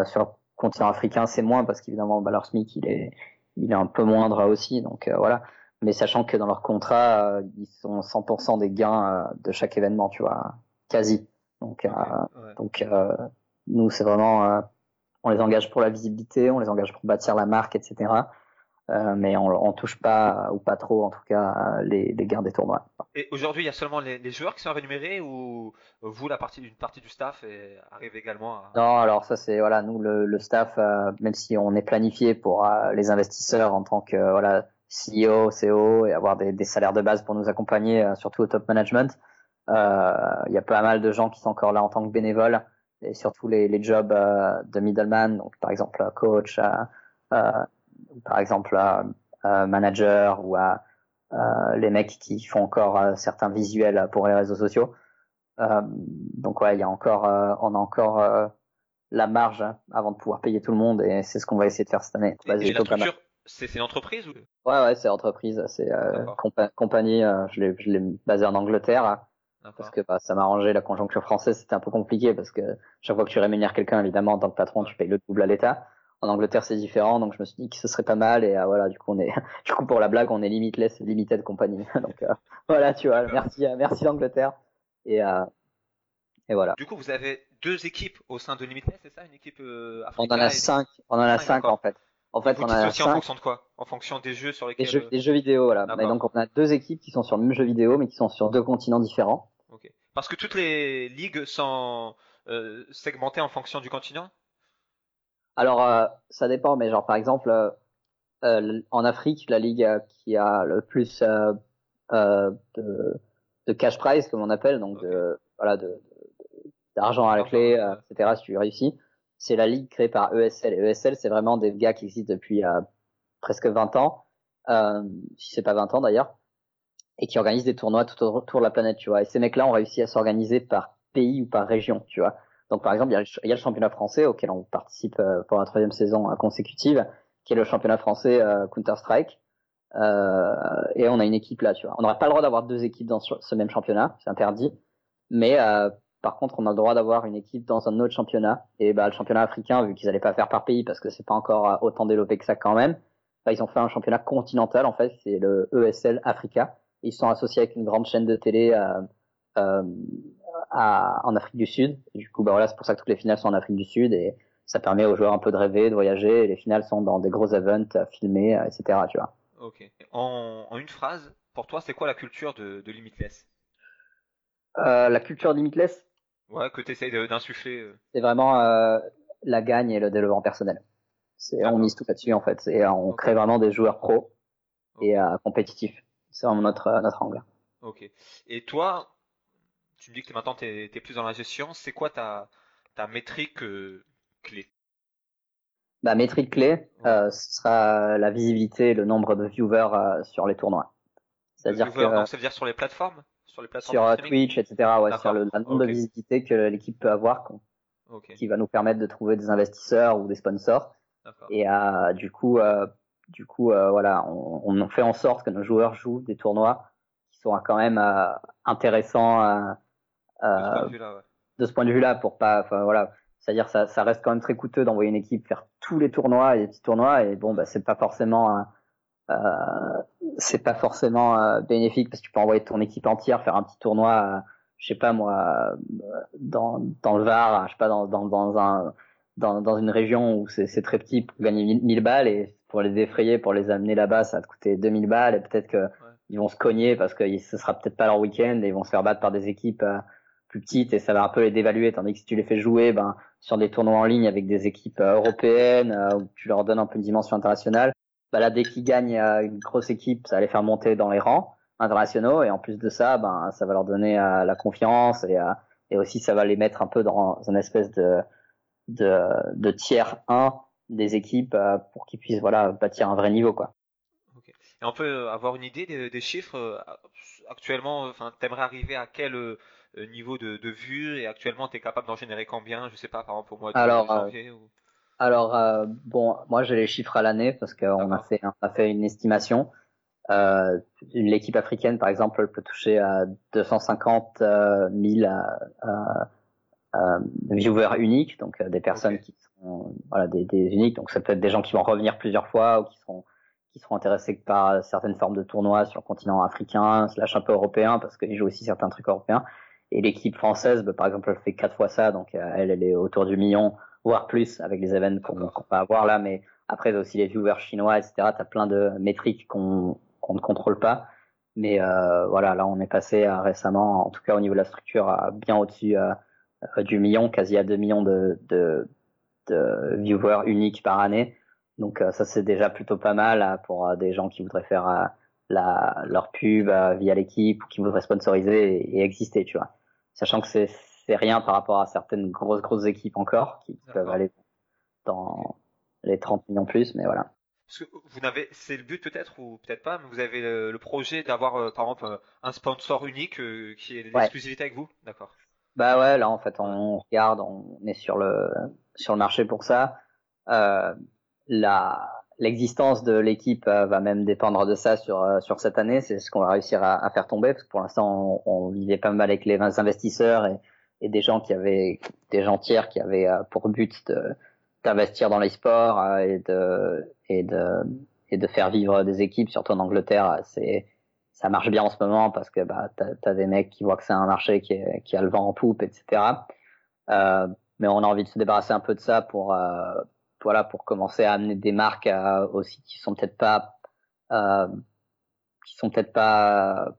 sur le continent africain, c'est moins parce qu'évidemment bah, leur SMIC il est il est un peu moindre aussi, donc voilà. Mais sachant que dans leur contrat, ils sont 100% des gains de chaque événement, tu vois, quasi. Donc donc nous c'est vraiment on les engage pour la visibilité, on les engage pour bâtir la marque, etc. Euh, mais on, on touche pas ou pas trop en tout cas les, les gains des tournois. Et aujourd'hui, il y a seulement les, les, joueurs qui sont rémunérés ou vous, la partie d'une partie du staff, et arrive également à... Non, alors ça c'est voilà, nous le, le staff, euh, même si on est planifié pour euh, les investisseurs en tant que voilà CEO, CEO et avoir des, des, salaires de base pour nous accompagner, surtout au top management. Il y a pas mal de gens qui sont encore là en tant que bénévoles et surtout les, les jobs de middleman, donc par exemple coach. Euh, par exemple manager ou à, les mecs qui font encore euh, certains visuels pour les réseaux sociaux. Euh, donc ouais, il y a encore, euh, on a encore la marge avant de pouvoir payer tout le monde et c'est ce qu'on va essayer de faire cette année. C'est une entreprise ou? Ouais, ouais, c'est entreprise. C'est compagnie. je l'ai basé en Angleterre parce que bah, ça m'arrangeait la conjoncture française. C'était un peu compliqué parce que chaque fois que tu rémunères quelqu'un, évidemment, en tant que patron, tu payes le double à l'État. En Angleterre, c'est différent, donc je me suis dit que ce serait pas mal. Et euh, voilà, du coup, on est, [laughs] du coup, pour la blague, on est limitless, limited compagnie. [laughs] donc euh, [laughs] voilà, tu vois, merci, euh, merci l'Angleterre. Et, et voilà. Du coup, vous avez deux équipes au sein de Limitless, c'est ça, une équipe Africa On en a cinq. On en a cinq en fait. En fait, on a aussi en fonction de quoi? En fonction des jeux sur lesquels. Des jeux, des jeux vidéo, voilà. Mais donc, on a deux équipes qui sont sur le même jeu vidéo, mais qui sont sur deux continents différents. Ok. Parce que toutes les ligues sont segmentées en fonction du continent? Alors, euh, ça dépend, mais genre par exemple, euh, euh en Afrique, la ligue qui a le plus euh, de, de, cash prize, comme on appelle, donc de, voilà, de, d'argent à la clé, etc. Si tu réussis, c'est la ligue créée par ESL. ESL, c'est vraiment des gars qui existent depuis presque 20 ans, si c'est pas 20 ans d'ailleurs, et qui organisent des tournois tout autour de la planète, tu vois. Et ces mecs-là ont réussi à s'organiser par pays ou par région, tu vois. Donc par exemple, il y, a le championnat français auquel on participe euh, pour la troisième saison euh, consécutive, qui est le championnat français euh, Counter Strike. et on a une équipe là, tu vois. On n'aurait pas le droit d'avoir deux équipes dans ce même championnat, c'est interdit. Mais par contre, on a le droit d'avoir une équipe dans un autre championnat. Et bah, le championnat africain, vu qu'ils n'allaient pas faire par pays parce que c'est pas encore autant développé que ça quand même, bah, ils ont fait un championnat continental en fait, c'est le ESL Africa. Ils sont associés avec une grande chaîne de télé euh, en Afrique du Sud. du coup, bah voilà, c'est pour ça que toutes les finales sont en Afrique du Sud et ça permet aux joueurs un peu de rêver, de voyager. Et les finales sont dans des gros events euh, filmés, euh, etc. Tu vois. Ok. En, en, une phrase, pour toi, c'est quoi la culture de, de Limitless? Euh, La culture de Limitless Ouais, que tu essayes d'insuffler. Euh. C'est vraiment euh, la gagne et le développement personnel. C'est, on mise tout là-dessus en fait. Et on crée vraiment des joueurs pros et compétitifs. C'est vraiment notre, notre angle. Ok. Et toi, tu me dis que maintenant tu es, plus dans la gestion. C'est quoi ta, ta métrique euh, clé? Ma métrique clé, euh, ce sera la visibilité, le nombre de viewers euh, sur les tournois. C'est-à-dire que donc ça veut dire sur les plateformes, sur les plateformes sur Twitch, etc. Ouais, sur le, nombre de visibilité que l'équipe peut avoir, qui va nous permettre de trouver des investisseurs ou des sponsors. Et euh, du coup, euh, du coup, euh, voilà, on, on, fait en sorte que nos joueurs jouent des tournois qui sont quand même euh, intéressants de ce point de vue-là, pour pas, voilà, c'est-à-dire ça, ça reste quand même très coûteux d'envoyer une équipe faire tous les tournois et les petits tournois, et bon, bah c'est pas forcément euh, c'est pas forcément euh, bénéfique parce que tu peux envoyer ton équipe entière faire un petit tournoi, je sais pas moi, dans, dans le Var, je sais pas dans, dans, dans un dans, dans une région où c'est très petit pour gagner 1000 balles et pour les défrayer, pour les amener là-bas, ça va te coûter 2000 balles et peut-être que ils vont se cogner parce que ce sera peut-être pas leur week-end et ils vont se faire battre par des équipes euh, plus petites et ça va un peu les dévaluer. Tandis que si tu les fais jouer ben sur des tournois en ligne avec des équipes euh, européennes euh, où tu leur donnes un peu une dimension internationale bah là dès qu'ils gagnent une grosse équipe ça va les faire monter dans les rangs internationaux et en plus de ça ben ça va leur donner la confiance et, et aussi ça va les mettre un peu dans une espèce de de, de tiers 1 des équipes euh, pour qu'ils puissent voilà bâtir un vrai niveau quoi. Et on peut avoir une idée des, chiffres euh, actuellement. Enfin, t'aimerais arriver à quel euh, niveau de, de vue? Et actuellement tu es capable d'en générer combien? Je sais pas par exemple au mois de alors, janvier. Alors bon, moi j'ai les chiffres à l'année parce qu'on a fait on a fait une estimation. Euh, L'équipe africaine, par exemple, peut toucher à 250 000 euh, viewers uniques, donc euh, des personnes qui sont voilà des, des, uniques. Donc ça peut être des gens qui vont revenir plusieurs fois ou qui seront qui seront intéressés par certaines formes de tournois sur le continent africain, slash un peu européen, parce qu'ils jouent aussi certains trucs européens. Et l'équipe française, bah, par exemple, elle fait quatre fois ça, donc euh, elle, elle est autour du million, voire plus, avec les événements qu'on va avoir là. Mais après, aussi les viewers chinois, etc. T'as plein de métriques qu'on qu'on ne contrôle pas. Mais euh, voilà, là, on est passé à, récemment, en tout cas au niveau de la structure, à bien au-dessus euh, du million, quasi à 2 millions de, de, de viewers uniques par année. Donc euh, ça c'est déjà plutôt pas mal euh, pour des gens qui voudraient faire la, leur pub via l'équipe ou qui voudraient sponsoriser et, exister, tu vois. Sachant que c'est c'est rien par rapport à certaines grosses grosses équipes encore qui peuvent aller dans les 30 millions plus, mais voilà. Parce que vous n'avez, c'est le but peut-être ou peut-être pas, mais vous avez le, projet d'avoir par exemple un sponsor unique qui est l'exclusivité avec vous, d'accord bah ouais, là en fait on regarde, on est sur le sur le marché pour ça. Euh, la l'existence de l'équipe euh, va même dépendre de ça sur euh, sur cette année. C'est ce qu'on va réussir à, à, faire tomber parce que pour l'instant on, on, vivait pas mal avec les investisseurs et, et des gens qui avaient des gens tiers qui avaient euh, pour but d'investir dans les sports et de et de et de faire vivre des équipes surtout en Angleterre. C'est ça marche bien en ce moment parce que bah, tu as, des mecs qui voient que c'est un marché qui, est, qui a le vent en poupe, etc. Euh, mais on a envie de se débarrasser un peu de ça pour euh, voilà pour commencer à amener des marques euh, aussi qui sont peut-être pas euh, qui sont peut-être pas euh,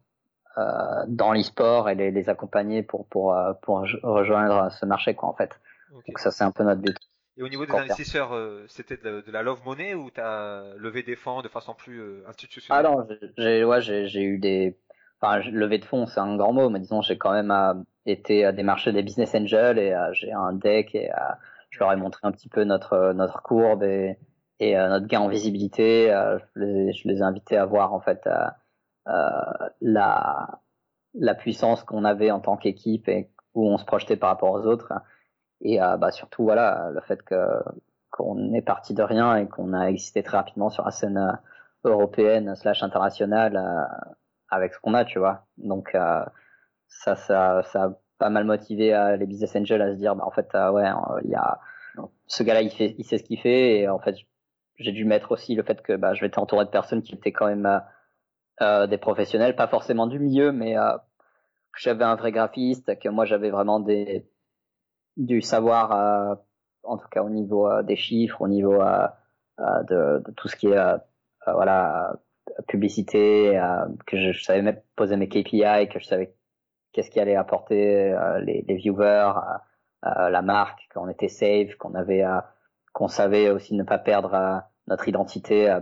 dans l'e-sport et les, les accompagner pour pour pour rejoindre ce marché quoi en fait. Donc ça c'est un peu notre but. Et au niveau des investisseurs, euh, c'était de, la love money ou t'as levé des fonds de façon plus euh, institutionnelle? Ah non, j'ai ouais, j'ai eu des, enfin levé de fonds, c'est un grand mot, mais disons j'ai quand même euh, été à des marchés des business angels et j'ai un deck et je leur ai montré un petit peu notre notre courbe et, et notre gain en visibilité. Je les, je, les, ai invités à voir en fait la la puissance qu'on avait en tant qu'équipe et où on se projetait par rapport aux autres. Et euh, bah, surtout voilà le fait que qu'on est parti de rien et qu'on a existé très rapidement sur la scène euh, européenne slash internationale euh, avec ce qu'on a tu vois. Donc ça ça ça a pas mal motivé les business angels à se dire bah en fait ouais il y a ce gars-là il fait il sait ce qu'il fait et en fait j'ai dû mettre aussi le fait que bah, je être entouré de personnes qui étaient quand même euh, des professionnels, pas forcément du milieu, mais euh, j'avais un vrai graphiste, que moi j'avais vraiment des, du savoir, euh, en tout cas au niveau euh, des chiffres, au niveau euh, de, de, tout ce qui est voilà publicité, que je, savais poser mes KPI, que je savais qu'est-ce qui allait apporter les, les, viewers, la marque, qu'on était safe, qu'on avait, qu'on savait aussi ne pas perdre notre identité,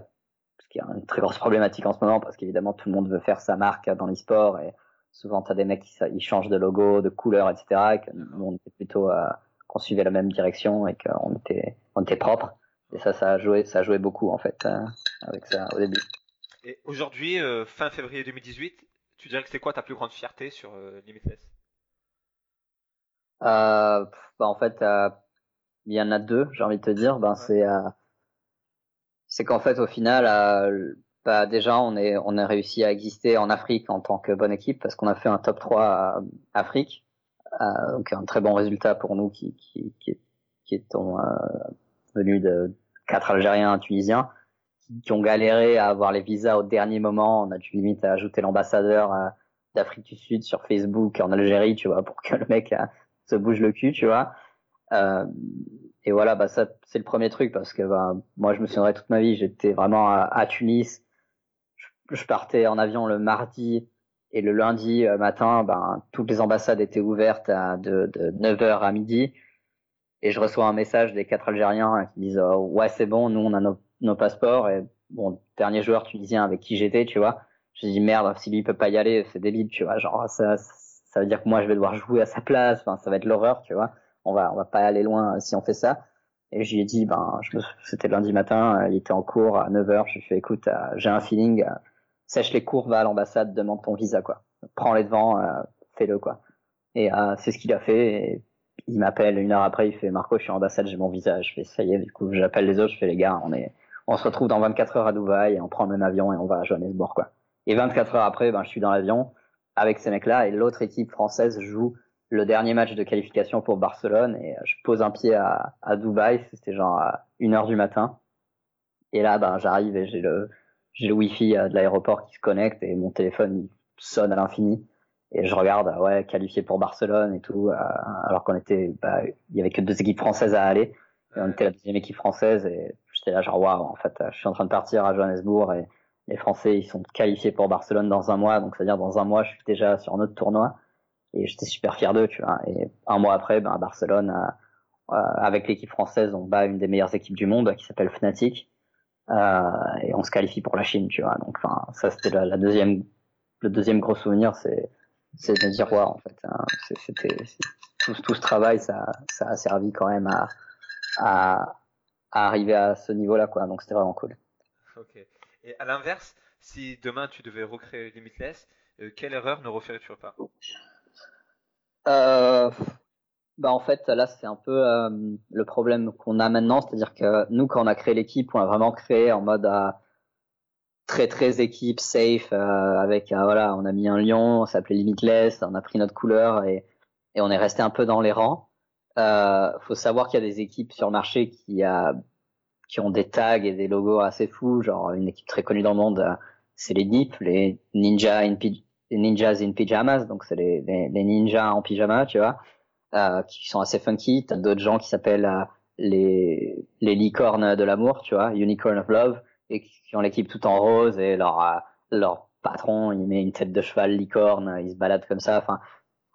qui est une très grosse problématique en ce moment parce qu'évidemment tout le monde veut faire sa marque dans l'e-sport et souvent tu as des mecs qui ils changent de logo, de couleur, etc. Et que nous, on était plutôt euh, qu'on suivait la même direction et qu'on était on était propre. Et ça, ça a joué, ça a joué beaucoup en fait euh, avec ça au début. Et aujourd'hui, fin février 2018, tu dirais que c'est quoi ta plus grande fierté sur Limitless? Bah, En fait, il y en a deux, j'ai envie de te dire. Ben, c'est c'est qu'en fait, au final, bah, déjà, on est on a réussi à exister en Afrique en tant que bonne équipe parce qu'on a fait un top 3 à Afrique, euh, donc un très bon résultat pour nous qui qui qui, qui étant euh, venus de quatre Algériens, un Tunisiens, qui, ont galéré à avoir les visas au dernier moment. On a dû limite à ajouter l'ambassadeur euh, d'Afrique du Sud sur Facebook en Algérie, tu vois, pour que le mec euh, se bouge le cul, tu vois. Euh, et voilà, bah ça c'est le premier truc parce que bah, moi je me souviendrai toute ma vie, j'étais vraiment à, Tunis je partais en avion le mardi et le lundi euh, matin, ben, toutes les ambassades étaient ouvertes à, de, de 9h à midi. Et je reçois un message des quatre Algériens qui disent oh, ouais c'est bon, nous on a nos, nos, passeports et bon dernier joueur tunisien avec qui j'étais, tu vois. Je dis merde, si lui peut pas y aller, c'est débile, tu vois. Genre ça, ça veut dire que moi je vais devoir jouer à sa place. Enfin ça va être l'horreur, tu vois. On va on va pas aller loin si on fait ça. Et je lui ai dit ben c'était lundi matin, il était en cours à 9h. Je lui ai fait écoute, euh, j'ai un feeling sèche les cours, va à l'ambassade, demande ton visa, quoi. Prends les devants, euh, fais-le, quoi. Et euh, c'est ce qu'il a fait. Et il m'appelle une heure après, il fait Marco, je suis en ambassade, j'ai mon visa. Je fais ça y est, du coup, j'appelle les autres, je fais les gars, on est, on se retrouve dans 24 heures à Dubaï, et on prend le même avion et on va à Johannesburg, quoi. Et 24 heures après, ben, je suis dans l'avion avec ces mecs-là et l'autre équipe française joue le dernier match de qualification pour Barcelone et je pose un pied à, à Dubaï, c'était genre à une heure du matin. Et là, ben, j'arrive et j'ai le, j'ai le wifi euh, de l'aéroport qui se connecte et mon téléphone sonne à l'infini. Et je regarde euh, ouais qualifié pour Barcelone et tout euh, alors qu'on était bah, il y avait que deux équipes françaises à aller. Et on était la deuxième équipe française et j'étais là genre waouh en fait je suis en train de partir à Johannesburg et les Français ils sont qualifiés pour Barcelone dans un mois. Donc c'est à dire dans un mois je suis déjà sur un autre tournoi et j'étais super fier d'eux tu vois et un mois après ben Barcelone euh, avec l'équipe française on bat une des meilleures équipes du monde qui s'appelle Fnatic euh, et on se qualifie pour la Chine, tu vois. Donc, enfin, ça c'était la, deuxième, le deuxième gros souvenir, c'est c'est de dire ouais, en fait. Hein, c'était tout, tout, ce travail, ça, ça a servi quand même à, à, à arriver à ce niveau-là, quoi. Donc c'était vraiment cool. Ok. Et à l'inverse, si demain tu devais recréer Limitless, euh, quelle erreur ne referais-tu pas? Euh, bah en fait là c'est un peu euh, le problème qu'on a maintenant, c'est-à-dire que nous quand on a créé l'équipe, on a vraiment créé en mode euh, très très équipe safe euh, avec voilà, on a mis un lion, on s'appelait Limitless, on a pris notre couleur et, et on est resté un peu dans les rangs. faut savoir qu'il y a des équipes sur le marché qui a qui ont des tags et des logos assez fous, genre une équipe très connue dans le monde, c'est les NIP, les Ninja in Ninjas in Pyjamas, donc c'est les, les, les ninjas en pyjama, tu vois. Euh, qui sont assez funky. T'as d'autres gens qui s'appellent euh, les les licornes de l'amour, tu vois, Unicorn of Love, et qui ont l'équipe tout en rose et leur euh, leur patron, il met une tête de cheval licorne, il se balade comme ça. Enfin,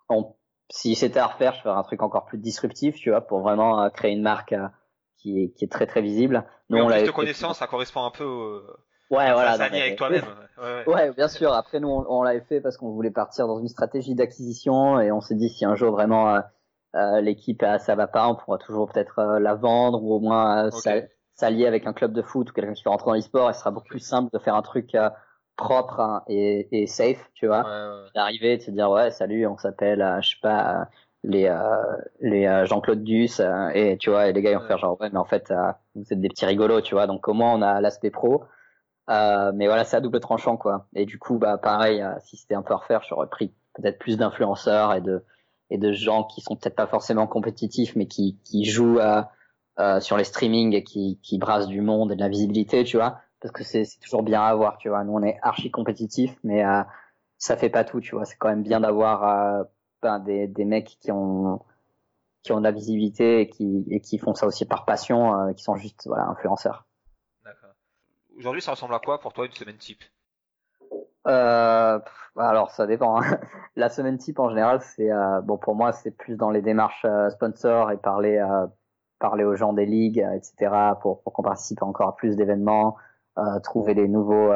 on, si c'était à refaire, je ferais un truc encore plus disruptif, tu vois, pour vraiment créer une marque qui est qui est très très visible. Nous, on de connaissance, ça correspond un peu au... Ouais, voilà. avec toi-même. [laughs] Ouais, ouais. bien sûr. Après, nous, on, on l'avait fait parce qu'on voulait partir dans une stratégie d'acquisition et on s'est dit si un jour vraiment euh, l'équipe ça va pas, on pourra toujours peut-être euh, la vendre ou au moins euh, s'allier avec un club de foot ou quelqu'un qui veut rentrer dans l'e-sport. Il sera beaucoup plus simple de faire un truc propre hein, et, et, safe, tu vois. D'arriver, de se dire ouais, salut, on s'appelle, je sais pas, les les Jean-Claude Duss et tu vois, et les gars ils vont faire genre ouais, mais en fait vous êtes des petits rigolos, tu vois. Donc moins on a l'aspect pro. Mais voilà, c'est à double tranchant quoi. Et du coup, bah pareil, si c'était un peu à refaire, j'aurais pris peut-être plus d'influenceurs et de et de gens qui sont peut-être pas forcément compétitifs, mais qui, qui jouent à, euh, sur les streamings et qui, qui brassent du monde et de la visibilité, tu vois, parce que c'est toujours bien à avoir, tu vois. Nous, on est archi compétitifs, mais euh, ça fait pas tout, tu vois. C'est quand même bien d'avoir euh, ben, des, des mecs qui ont qui ont de la visibilité et qui, et qui font ça aussi par passion, euh, qui sont juste voilà influenceurs. Aujourd'hui, ça ressemble à quoi pour toi une semaine type? Euh, alors ça dépend. Hein. [laughs] La semaine type en général, c'est euh, bon pour moi, c'est plus dans les démarches euh, sponsors et parler euh, parler aux gens des ligues, etc. pour, pour qu'on participe encore à plus d'événements, trouver des nouveaux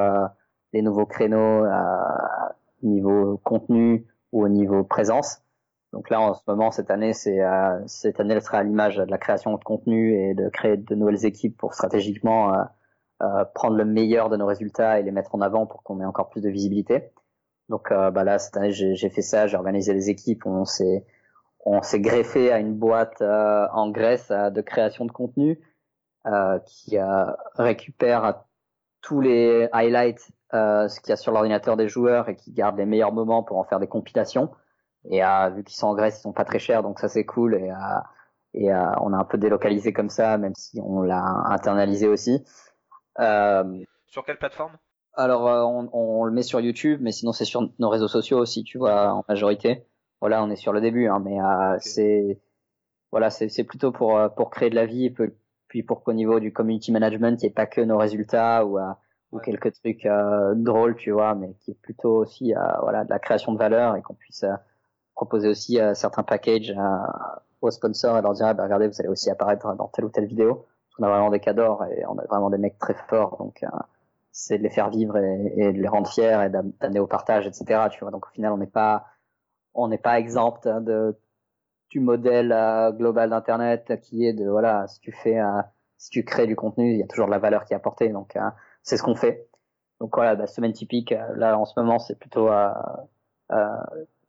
des nouveaux créneaux niveau contenu ou au niveau présence. Donc là, en ce moment, cette année, c'est cette année, elle sera à l'image de la création de contenu et de créer de nouvelles équipes pour stratégiquement prendre le meilleur de nos résultats et les mettre en avant pour qu'on ait encore plus de visibilité. Donc bah là cette année j'ai fait ça, j'ai organisé les équipes, on s'est greffé à une boîte en Grèce de création de contenu qui récupère tous les highlights euh, ce qu'il y a sur l'ordinateur des joueurs et qui gardent les meilleurs moments pour en faire des compilations. Et euh, vu qu'ils sont en Grèce, ils sont pas très chers, donc ça c'est cool. Et, euh, euh, on a un peu délocalisé comme ça, même si on l'a internalisé aussi. Sur quelle plateforme? Alors on, on, le met sur YouTube, mais sinon c'est sur nos réseaux sociaux aussi, tu vois, en majorité. Voilà, on est sur le début, hein, mais c'est voilà, c'est plutôt pour pour créer de la vie, puis pour qu'au niveau du community management, il n'y ait pas que nos résultats ou ou quelques trucs euh, drôles, tu vois, mais qui est plutôt aussi euh, voilà de la création de valeur et qu'on puisse euh, proposer aussi certains packages aux sponsors et leur dire ah, bah, regardez vous allez aussi apparaître dans telle ou telle vidéo. Qu'on a vraiment des cadors et on a vraiment des mecs très forts, donc c'est de les faire vivre et, de les rendre fiers et d'amener au partage, etc. Tu vois, donc au final on n'est pas on n'est pas exempt de du modèle global d'internet qui est de voilà si tu fais si tu crées du contenu il y a toujours de la valeur qui est apportée donc c'est ce qu'on fait. Donc voilà, bah, semaine typique, euh, là en ce moment c'est plutôt à,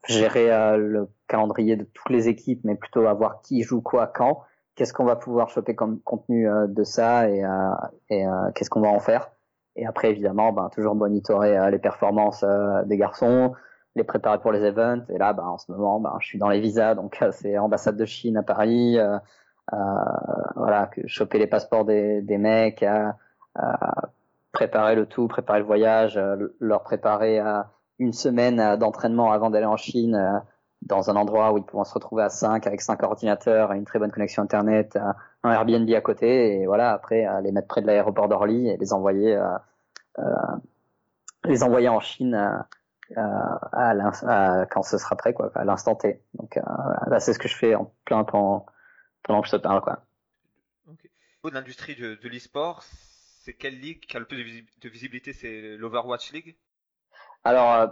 gérer euh, le calendrier de toutes les équipes, mais plutôt à voir qui joue quoi quand, qu'est-ce qu'on va pouvoir choper comme contenu euh, de ça et, et qu'est-ce qu'on va en faire. Et après évidemment, ben, toujours monitorer les performances des garçons, les préparer pour les events. Et là, ben, en ce moment, ben, je suis dans les visas, donc c'est ambassade de Chine à Paris. Euh, voilà, choper les passeports des, des mecs, préparer le tout, préparer le voyage, euh, leur préparer à une semaine euh, d'entraînement avant d'aller en Chine euh, dans un endroit où ils pourront se retrouver à 5 avec cinq ordinateurs et une très bonne connexion internet, un Airbnb à côté et voilà après les mettre près de l'aéroport d'Orly et les envoyer euh, les envoyer en Chine à, quand ce sera prêt quoi à l'instant T. Donc là c'est ce que je fais en plein pendant pendant que je te parle quoi. Okay. L'industrie de, de l'e-sport, c'est quelle ligue qui a le plus de visibilité? C'est l'Overwatch League? Alors, euh,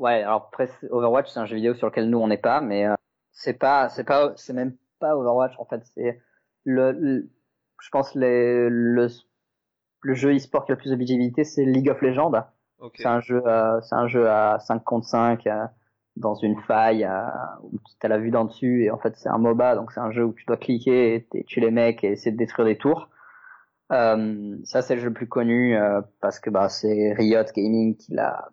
ouais, alors après, Overwatch, c'est un jeu vidéo sur lequel nous on n'est pas, mais euh, c'est pas, c'est pas, c'est même pas Overwatch en fait. C'est le, je pense les, le, le jeu e-sport qui a le plus de visibilité, c'est League of Legends. C'est un jeu, euh, c'est un jeu à 5 contre 5 dans une faille où tu as la vue d'en dessus et en fait c'est un MOBA, donc c'est un jeu où tu dois cliquer et tuer les mecs et essayer de détruire des tours. Euh, ça c'est le jeu le plus connu euh, parce que bah, c'est Riot Gaming qui l'a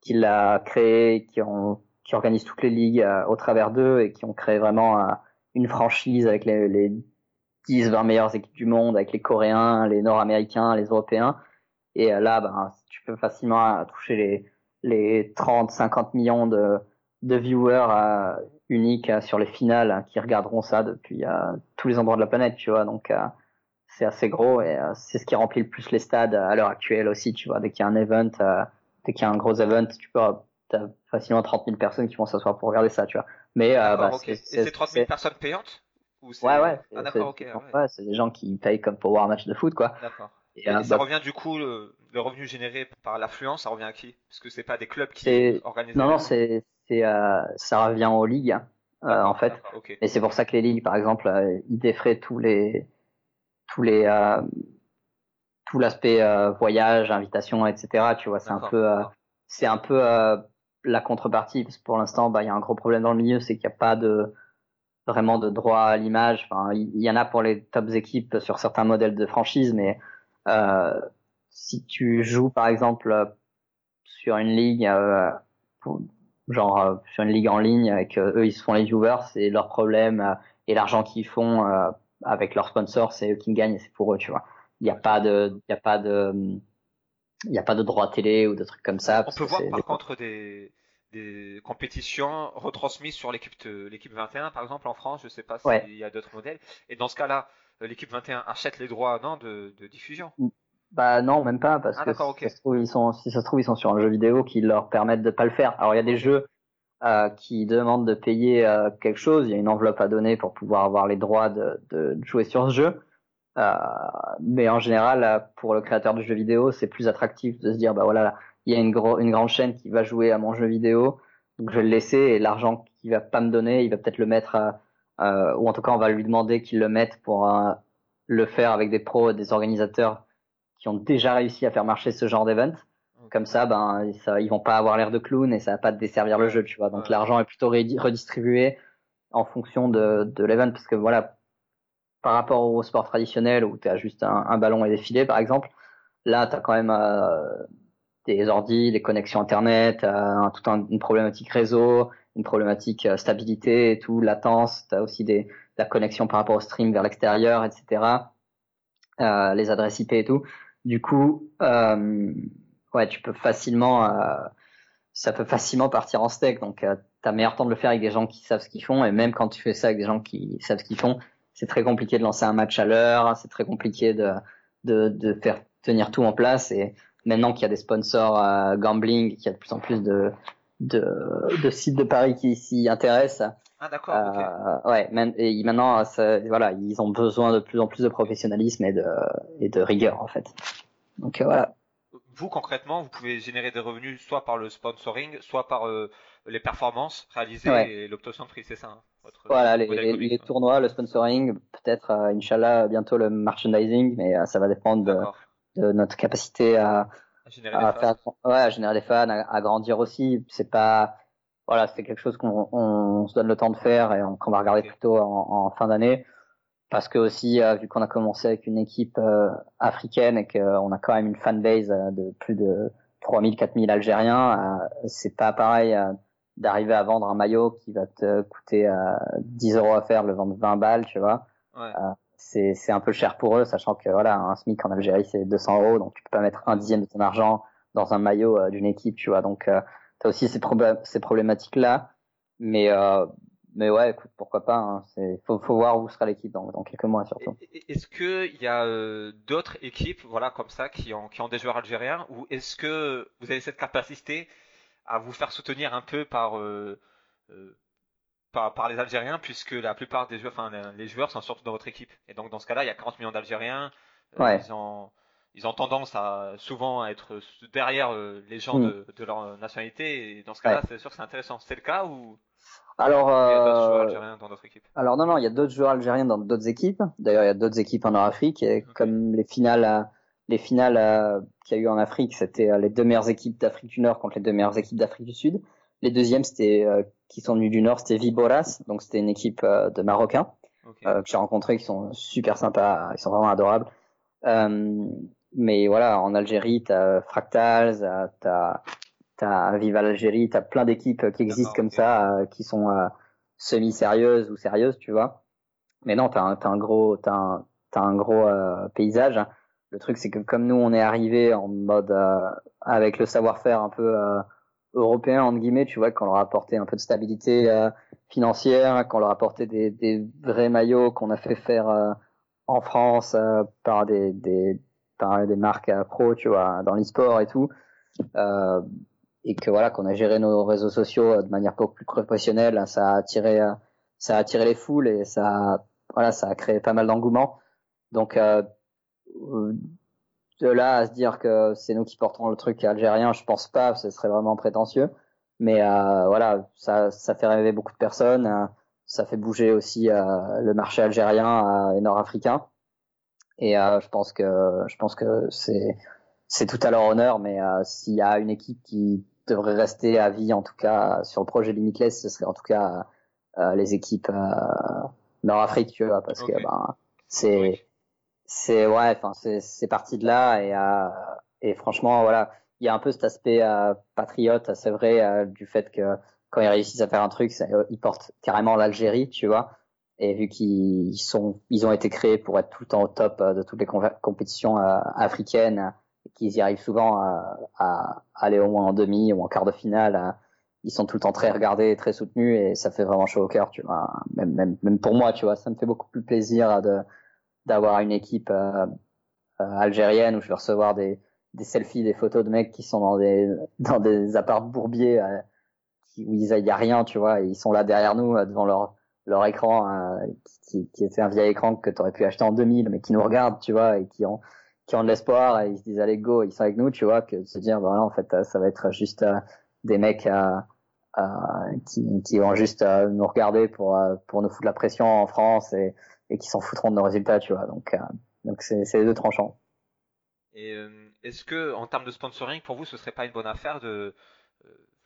qui l'a créé, qui ont qui organise toutes les ligues euh, au travers d'eux et qui ont créé vraiment une franchise avec les, les 10 20 meilleures équipes du monde avec les Coréens, les Nord-Américains, les Européens et là bah, tu peux facilement toucher les les 30 50 millions de de viewers uniques sur les finales hein, qui regarderont ça depuis tous les endroits de la planète, tu vois. Donc c'est assez gros et euh, c'est ce qui remplit le plus les stades à l'heure actuelle aussi, tu vois. Dès qu'il y a un event, euh, dès qu'il y a un gros event, tu peux as facilement 30 000 personnes qui vont s'asseoir pour regarder ça, tu vois. Mais euh, bah, c'est, et c'est 30 000 personnes payantes ou Ouais, ouais. Ah, d'accord, ok. Ouais. c'est des gens qui payent comme pour voir un match de foot, quoi. D'accord. Et, ça bah, revient du coup le, revenu généré par l'affluence, ça revient à qui? Parce que c'est pas des clubs qui organisent. Non, non, c'est, c'est ça revient aux ligues, en fait. Et c'est pour ça que les ligues, par exemple, ils défraient tous les tous les euh, tout l'aspect euh, voyage, invitation, etc. Tu vois, c'est un peu euh, c'est un peu la contrepartie parce que pour l'instant, bah il y a un gros problème dans le milieu, c'est qu'il n'y a pas de vraiment de droit à l'image. Enfin, il y, en a pour les tops équipes sur certains modèles de franchise, mais euh, si tu joues par exemple sur une ligue, euh, genre sur une ligue en ligne, et que eux ils se font les viewers, c'est leur problème et l'argent qu'ils font avec leurs sponsors, c'est eux qui gagnent et c'est pour eux, tu vois. Il n'y a pas de, il a pas de, il n'y a pas de droit télé ou de trucs comme ça. On peut voir par contre des, des compétitions retransmises sur l'équipe l'équipe 21 par exemple en France, je sais pas s'il y a d'autres modèles. Et dans ce cas-là, l'équipe 21 achète les droits non de, de diffusion? Bah non, même pas parce ah, que si, ça se trouve, ils sont, si ça se trouve ils sont sur un jeu vidéo qui leur permettent de pas le faire. Alors il y a des jeux euh, qui demande de payer euh, quelque chose, il y a une enveloppe à donner pour pouvoir avoir les droits de, de jouer sur ce jeu. Euh, mais en général, pour le créateur de jeux vidéo, c'est plus attractif de se dire, bah voilà, il y a une, une grande chaîne qui va jouer à mon jeu vidéo, donc je vais le laisser et l'argent qu'il va pas me donner, il va peut-être le mettre, à, ou en tout cas on va lui demander qu'il le mette pour le faire avec des pros, des organisateurs qui ont déjà réussi à faire marcher ce genre d'event. Comme ça, ben, ça, ils vont pas avoir l'air de clown et ça va pas desservir le jeu, tu vois. Donc l'argent est plutôt redistribué en fonction de, de l'event, parce que voilà, par rapport au sport traditionnel où tu as juste un, ballon et des filets, par exemple, là, tu as quand même euh, des ordi, des connexions Internet, toute une problématique réseau, une problématique euh, stabilité et tout, latence, tu as aussi des, la connexion par rapport au stream vers l'extérieur, etc. Euh, les adresses IP et tout. Du coup, ouais, tu peux facilement, ça peut facilement partir en steak. Donc, tu as meilleur temps de le faire avec des gens qui savent ce qu'ils font. Et même quand tu fais ça avec des gens qui savent ce qu'ils font, c'est très compliqué de lancer un match à l'heure. C'est très compliqué de, de, de faire tenir tout en place. Et maintenant qu'il y a des sponsors euh, gambling, qu'il y a de plus en plus de, de, de sites de paris qui s'y intéressent. Ah d'accord. Euh, ouais, et maintenant, voilà, ils ont besoin de plus en plus de professionnalisme et de, et de rigueur en fait. Donc euh, voilà. Vous concrètement, vous pouvez générer des revenus soit par le sponsoring, soit par euh, les performances réalisées et l'obtention de prix, c'est ça hein, Voilà, les, les, tournois, le sponsoring, peut-être, euh, Inch'Allah, bientôt le merchandising, mais ça va dépendre de, de, notre capacité à, à générer, à faire, ouais, à générer des fans, à, grandir aussi. C'est pas, voilà, c'est quelque chose qu'on on se donne le temps de faire et qu'on va regarder plutôt en, en fin d'année. Parce que aussi, euh, vu qu'on a commencé avec une équipe euh, africaine et qu'on a quand même une fanbase euh, de plus de 3000, 4000 Algériens, c'est pas pareil d'arriver à vendre un maillot qui va te coûter 10 euros à faire, le vendre 20 balles, tu vois. Ouais c'est un peu cher pour eux, sachant que voilà, un SMIC en Algérie c'est 200 euros, donc tu peux pas mettre un dixième de ton argent dans un maillot euh, d'une équipe, tu vois. Donc euh, tu as aussi ces, ces problématiques là, mais euh, mais ouais, écoute, pourquoi pas. Hein, c'est faut, faut voir où sera l'équipe dans, dans quelques mois surtout. Est-ce que il y a euh, d'autres équipes, voilà, comme ça, qui ont qui ont des joueurs algériens, ou est-ce que vous avez cette capacité à vous faire soutenir un peu par par, par, les Algériens, puisque la plupart des joueurs, enfin les joueurs sont surtout dans votre équipe. Et donc dans ce cas-là, il y a 40 millions d'Algériens. Euh, ils, ont, ils ont tendance à souvent à être derrière euh, les gens hmm. de, de, leur nationalité. Et dans ce cas-là, c'est sûr que c'est intéressant. C'est le cas ou alors, il y a d'autres joueurs euh, algériens dans d'autres équipes Alors non, non, il y a d'autres joueurs algériens dans d'autres équipes. D'ailleurs, il y a d'autres équipes en Nord-Afrique. Et comme les finales, les finales qu'il y a eu en Afrique, c'était les deux meilleures équipes d'Afrique du Nord contre les deux meilleures équipes d'Afrique du Sud. Les deuxièmes, c'était euh, qui sont venus du Nord, c'était Viboras, donc c'était une équipe euh, de Marocains euh, que j'ai rencontré, qui sont super sympas, ils sont vraiment adorables. mais voilà, en Algérie, t'as Fractals, t'as t'as Viva l'Algérie, t'as plein d'équipes qui existent comme ça, qui sont semi-sérieuses ou sérieuses, tu vois. Mais non, t'as un, as un gros, t'as un, as un gros paysage. Le truc, c'est que comme nous, on est arrivé en mode avec le savoir-faire un peu européens entre guillemets, tu vois, qu'on leur a apporté un peu de stabilité euh, financière, qu'on leur a apporté des, des vrais maillots qu'on a fait faire euh, en France euh, par des, des par des marques pro, tu vois, dans l'e-sport et tout, et que voilà, qu'on a géré nos réseaux sociaux de manière beaucoup plus professionnelle, ça a attiré ça a attiré les foules et ça voilà, ça a créé pas mal d'engouement. Donc de là à se dire que c'est nous qui porterons le truc algérien, je pense pas, ce serait vraiment prétentieux. Mais euh, voilà, ça, ça fait rêver beaucoup de personnes. Euh, ça fait bouger aussi euh, le marché algérien et nord-africain. Et je pense que je pense que c'est c'est tout à leur honneur. Mais s'il y a une équipe qui devrait rester à vie, en tout cas sur le projet Limitless, ce serait en tout cas les équipes vois, parce que ben c'est c'est ouais, enfin c'est parti de là et euh, et franchement voilà, il y a un peu cet aspect euh, patriote, c'est vrai euh, du fait que quand ils réussissent à faire un truc, ils portent carrément l'Algérie, tu vois. Et vu qu'ils sont, ils ont été créés pour être tout le temps au top de toutes les compétitions africaines, qu'ils y arrivent souvent à, à, aller au moins en demi ou en quart de finale, ils sont tout le temps très regardés et très soutenus et ça fait vraiment chaud au cœur, tu vois. Même, même, même pour moi, tu vois, ça me fait beaucoup plus plaisir de d'avoir une équipe euh, euh, algérienne où je vais recevoir des, selfies, des photos de mecs qui sont dans des [laughs] dans des apparts bourbiers euh, où il y a rien, tu vois, ils sont là derrière nous devant leur leur écran qui, était un vieil écran que tu aurais pu acheter en 2000 mais qui nous regardent, tu vois, et qui ont qui ont de l'espoir et ils se disent allez go, ils sont avec nous, tu vois, que de se dire voilà en fait ça va être juste des mecs qui, qui vont juste nous regarder pour pour nous foutre la pression en France et et qui s'en foutront de nos résultats, tu vois. Donc, euh, donc c'est, c'est les deux tranchants. Et est-ce que, en termes de sponsoring, pour vous, ce serait pas une bonne affaire de,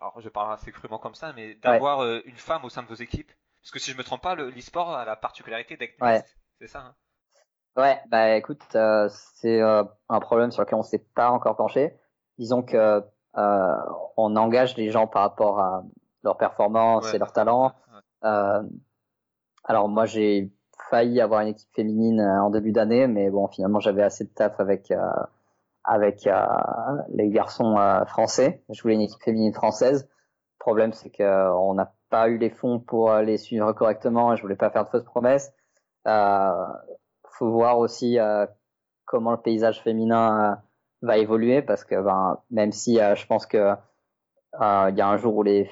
alors je parle assez crûment comme ça, mais d'avoir une femme au sein de vos équipes? Parce que si je me trompe pas, l'e-sport a la particularité d'être ouais. c'est ça hein? Ouais, bah écoute, c'est un problème sur lequel on s'est pas encore penché. Disons que on engage les gens par rapport à leur performance et leur talent. Euh, alors moi j'ai failli avoir une équipe féminine euh, en début d'année, mais bon finalement j'avais assez de taf avec euh, avec euh, les garçons français. Je voulais une équipe féminine française. Le problème c'est que on n'a pas eu les fonds pour les suivre correctement et je voulais pas faire de fausses promesses. Euh, faut voir aussi comment le paysage féminin va évoluer parce que ben, même si je pense que il y a un jour où les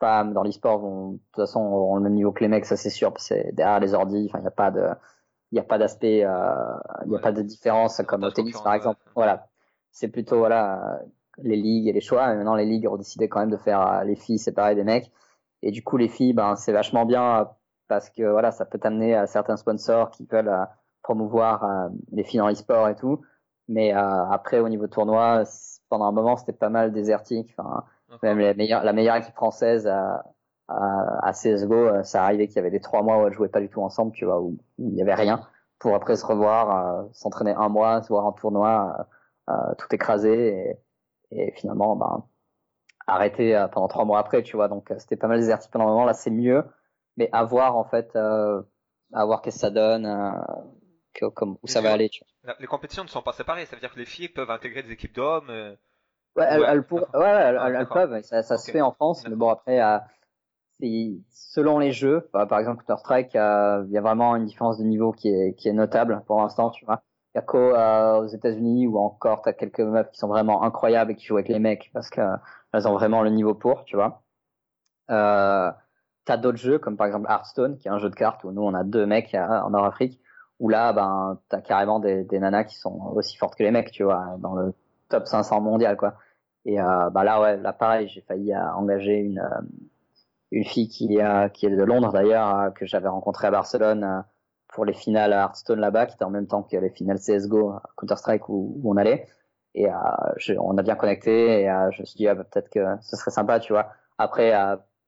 femmes dans l'e-sport vont de toute façon auront le même niveau que les mecs, ça c'est sûr. C'est derrière les ordi, enfin il n'y a pas de il n'y a pas d'aspect, euh, il n'y a pas de différence comme au tennis par exemple. Voilà, c'est plutôt voilà les ligues et les choix. Et maintenant les ligues ont décidé quand même de faire euh, les filles séparées des mecs. Et du coup les filles, ben c'est vachement bien parce que voilà ça peut t'amener à certains sponsors qui veulent euh, promouvoir les filles dans l'e-sport et tout. Mais après au niveau tournoi, pendant un moment c'était pas mal désertique. Enfin même la meilleure, la meilleure équipe française à, à, à CSGO, euh, ça arrivait qu'il y avait des trois mois où elles jouaient pas du tout ensemble, tu vois, où, il y avait rien, pour après se revoir, euh, s'entraîner un mois, se voir en tournoi, euh, tout écrasé, et, et finalement, ben, arrêter pendant trois mois après, tu vois. Donc c'était pas mal désertif pendant un moment. Là, c'est mieux, mais à voir en fait, à voir qu'est-ce que ça donne, que, comme, où ça va aller. Tu vois. Les compétitions ne sont pas séparées. Ça veut dire que les filles peuvent intégrer des équipes d'hommes. Ouais, elles, elles, pour... ouais, elles, peuvent, ça, ça se fait en France, mais bon après, euh, selon les jeux, bah, par exemple Counter Strike, euh, il y a vraiment une différence de niveau qui est, qui est notable pour l'instant, tu vois. Il y a qu'aux euh, aux États-Unis ou encore t'as quelques meufs qui sont vraiment incroyables et qui jouent avec les mecs parce que elles ont vraiment le niveau pour, tu vois. Euh, t'as d'autres jeux comme par exemple Hearthstone, qui est un jeu de cartes où nous on a deux mecs en Nord-Afrique, où là ben t'as carrément des, des nanas qui sont aussi fortes que les mecs, tu vois, dans le top 500 mondial quoi. Et euh, bah là ouais, là pareil, j'ai failli euh, engager une euh, une fille qui est qui est de Londres d'ailleurs que j'avais rencontrée à Barcelone pour les finales à Hearthstone là-bas, qui était en même temps que les finales CS:GO Counter Strike où, on allait. Et on a bien connecté et je me suis dit ah, bah, peut-être que ce serait sympa, tu vois. Après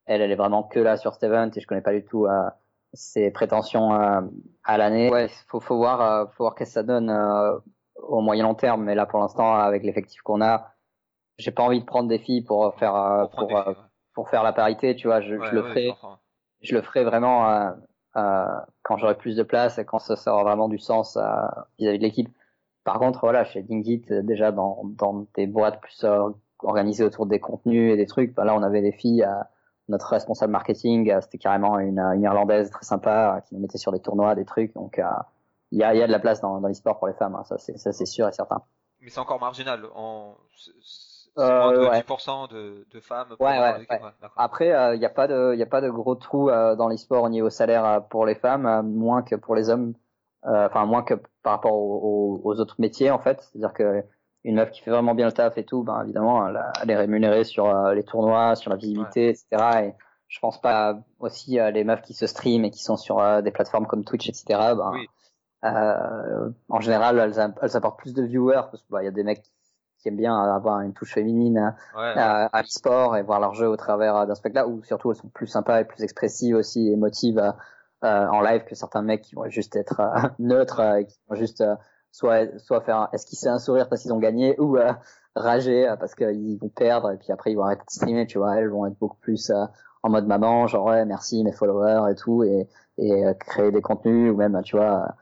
elle, elle est vraiment que là sur cet event et je connais pas du tout ses prétentions à l'année. Ouais, faut faut voir faut voir qu'est-ce que ça donne au moyen long terme, mais là pour l'instant avec l'effectif qu'on a, j'ai pas envie de prendre des filles pour faire euh, pour euh, pour, faire la parité, tu vois, je, je le ferai je, le ferai vraiment euh, euh, quand j'aurai plus de place et quand ça aura vraiment du sens vis-à-vis de l'équipe. Par contre, voilà, chez Dingit, déjà dans dans des boîtes plus organisées autour des contenus et des trucs, bah là on avait des filles notre responsable marketing, c'était carrément une, une irlandaise très sympa qui nous mettait sur des tournois, des trucs. Donc, il y a, y a de la place dans, dans l'e-sport pour les femmes, hein, ça c'est ça c'est sûr et certain. Mais c'est encore marginal. En... C'est moins de 10% de, de femmes. Ouais, ouais, Après, il euh, n'y a pas de, il a pas de gros trous euh, dans l'e-sport au niveau salaire euh, pour les femmes, moins que pour les hommes. Enfin, moins que par rapport aux, aux, autres métiers en fait. C'est-à-dire que une meuf qui fait vraiment bien le taf et tout, ben évidemment, elle, est rémunérée sur les tournois, sur la visibilité, etc. Et je pense pas aussi les meufs qui se stream et qui sont sur des plateformes comme Twitch, etc. Ben, oui euh, en général, elles, elles, apportent plus de viewers parce qu'il bah, y a des mecs qui aiment bien avoir une touche féminine à, à l'e-sport et voir leur jeu au travers d'un spectacle ou surtout elles sont plus sympas et plus expressives aussi émotives euh, en live que certains mecs qui vont juste être euh, [laughs] neutres et qui vont juste soit soit faire esquisser un sourire parce qu'ils ont gagné ou rager parce qu'ils vont perdre et puis après ils vont arrêter de streamer tu vois. Elles vont être beaucoup plus en mode maman genre ouais merci mes followers et tout et et créer des contenus ou même tu vois euh,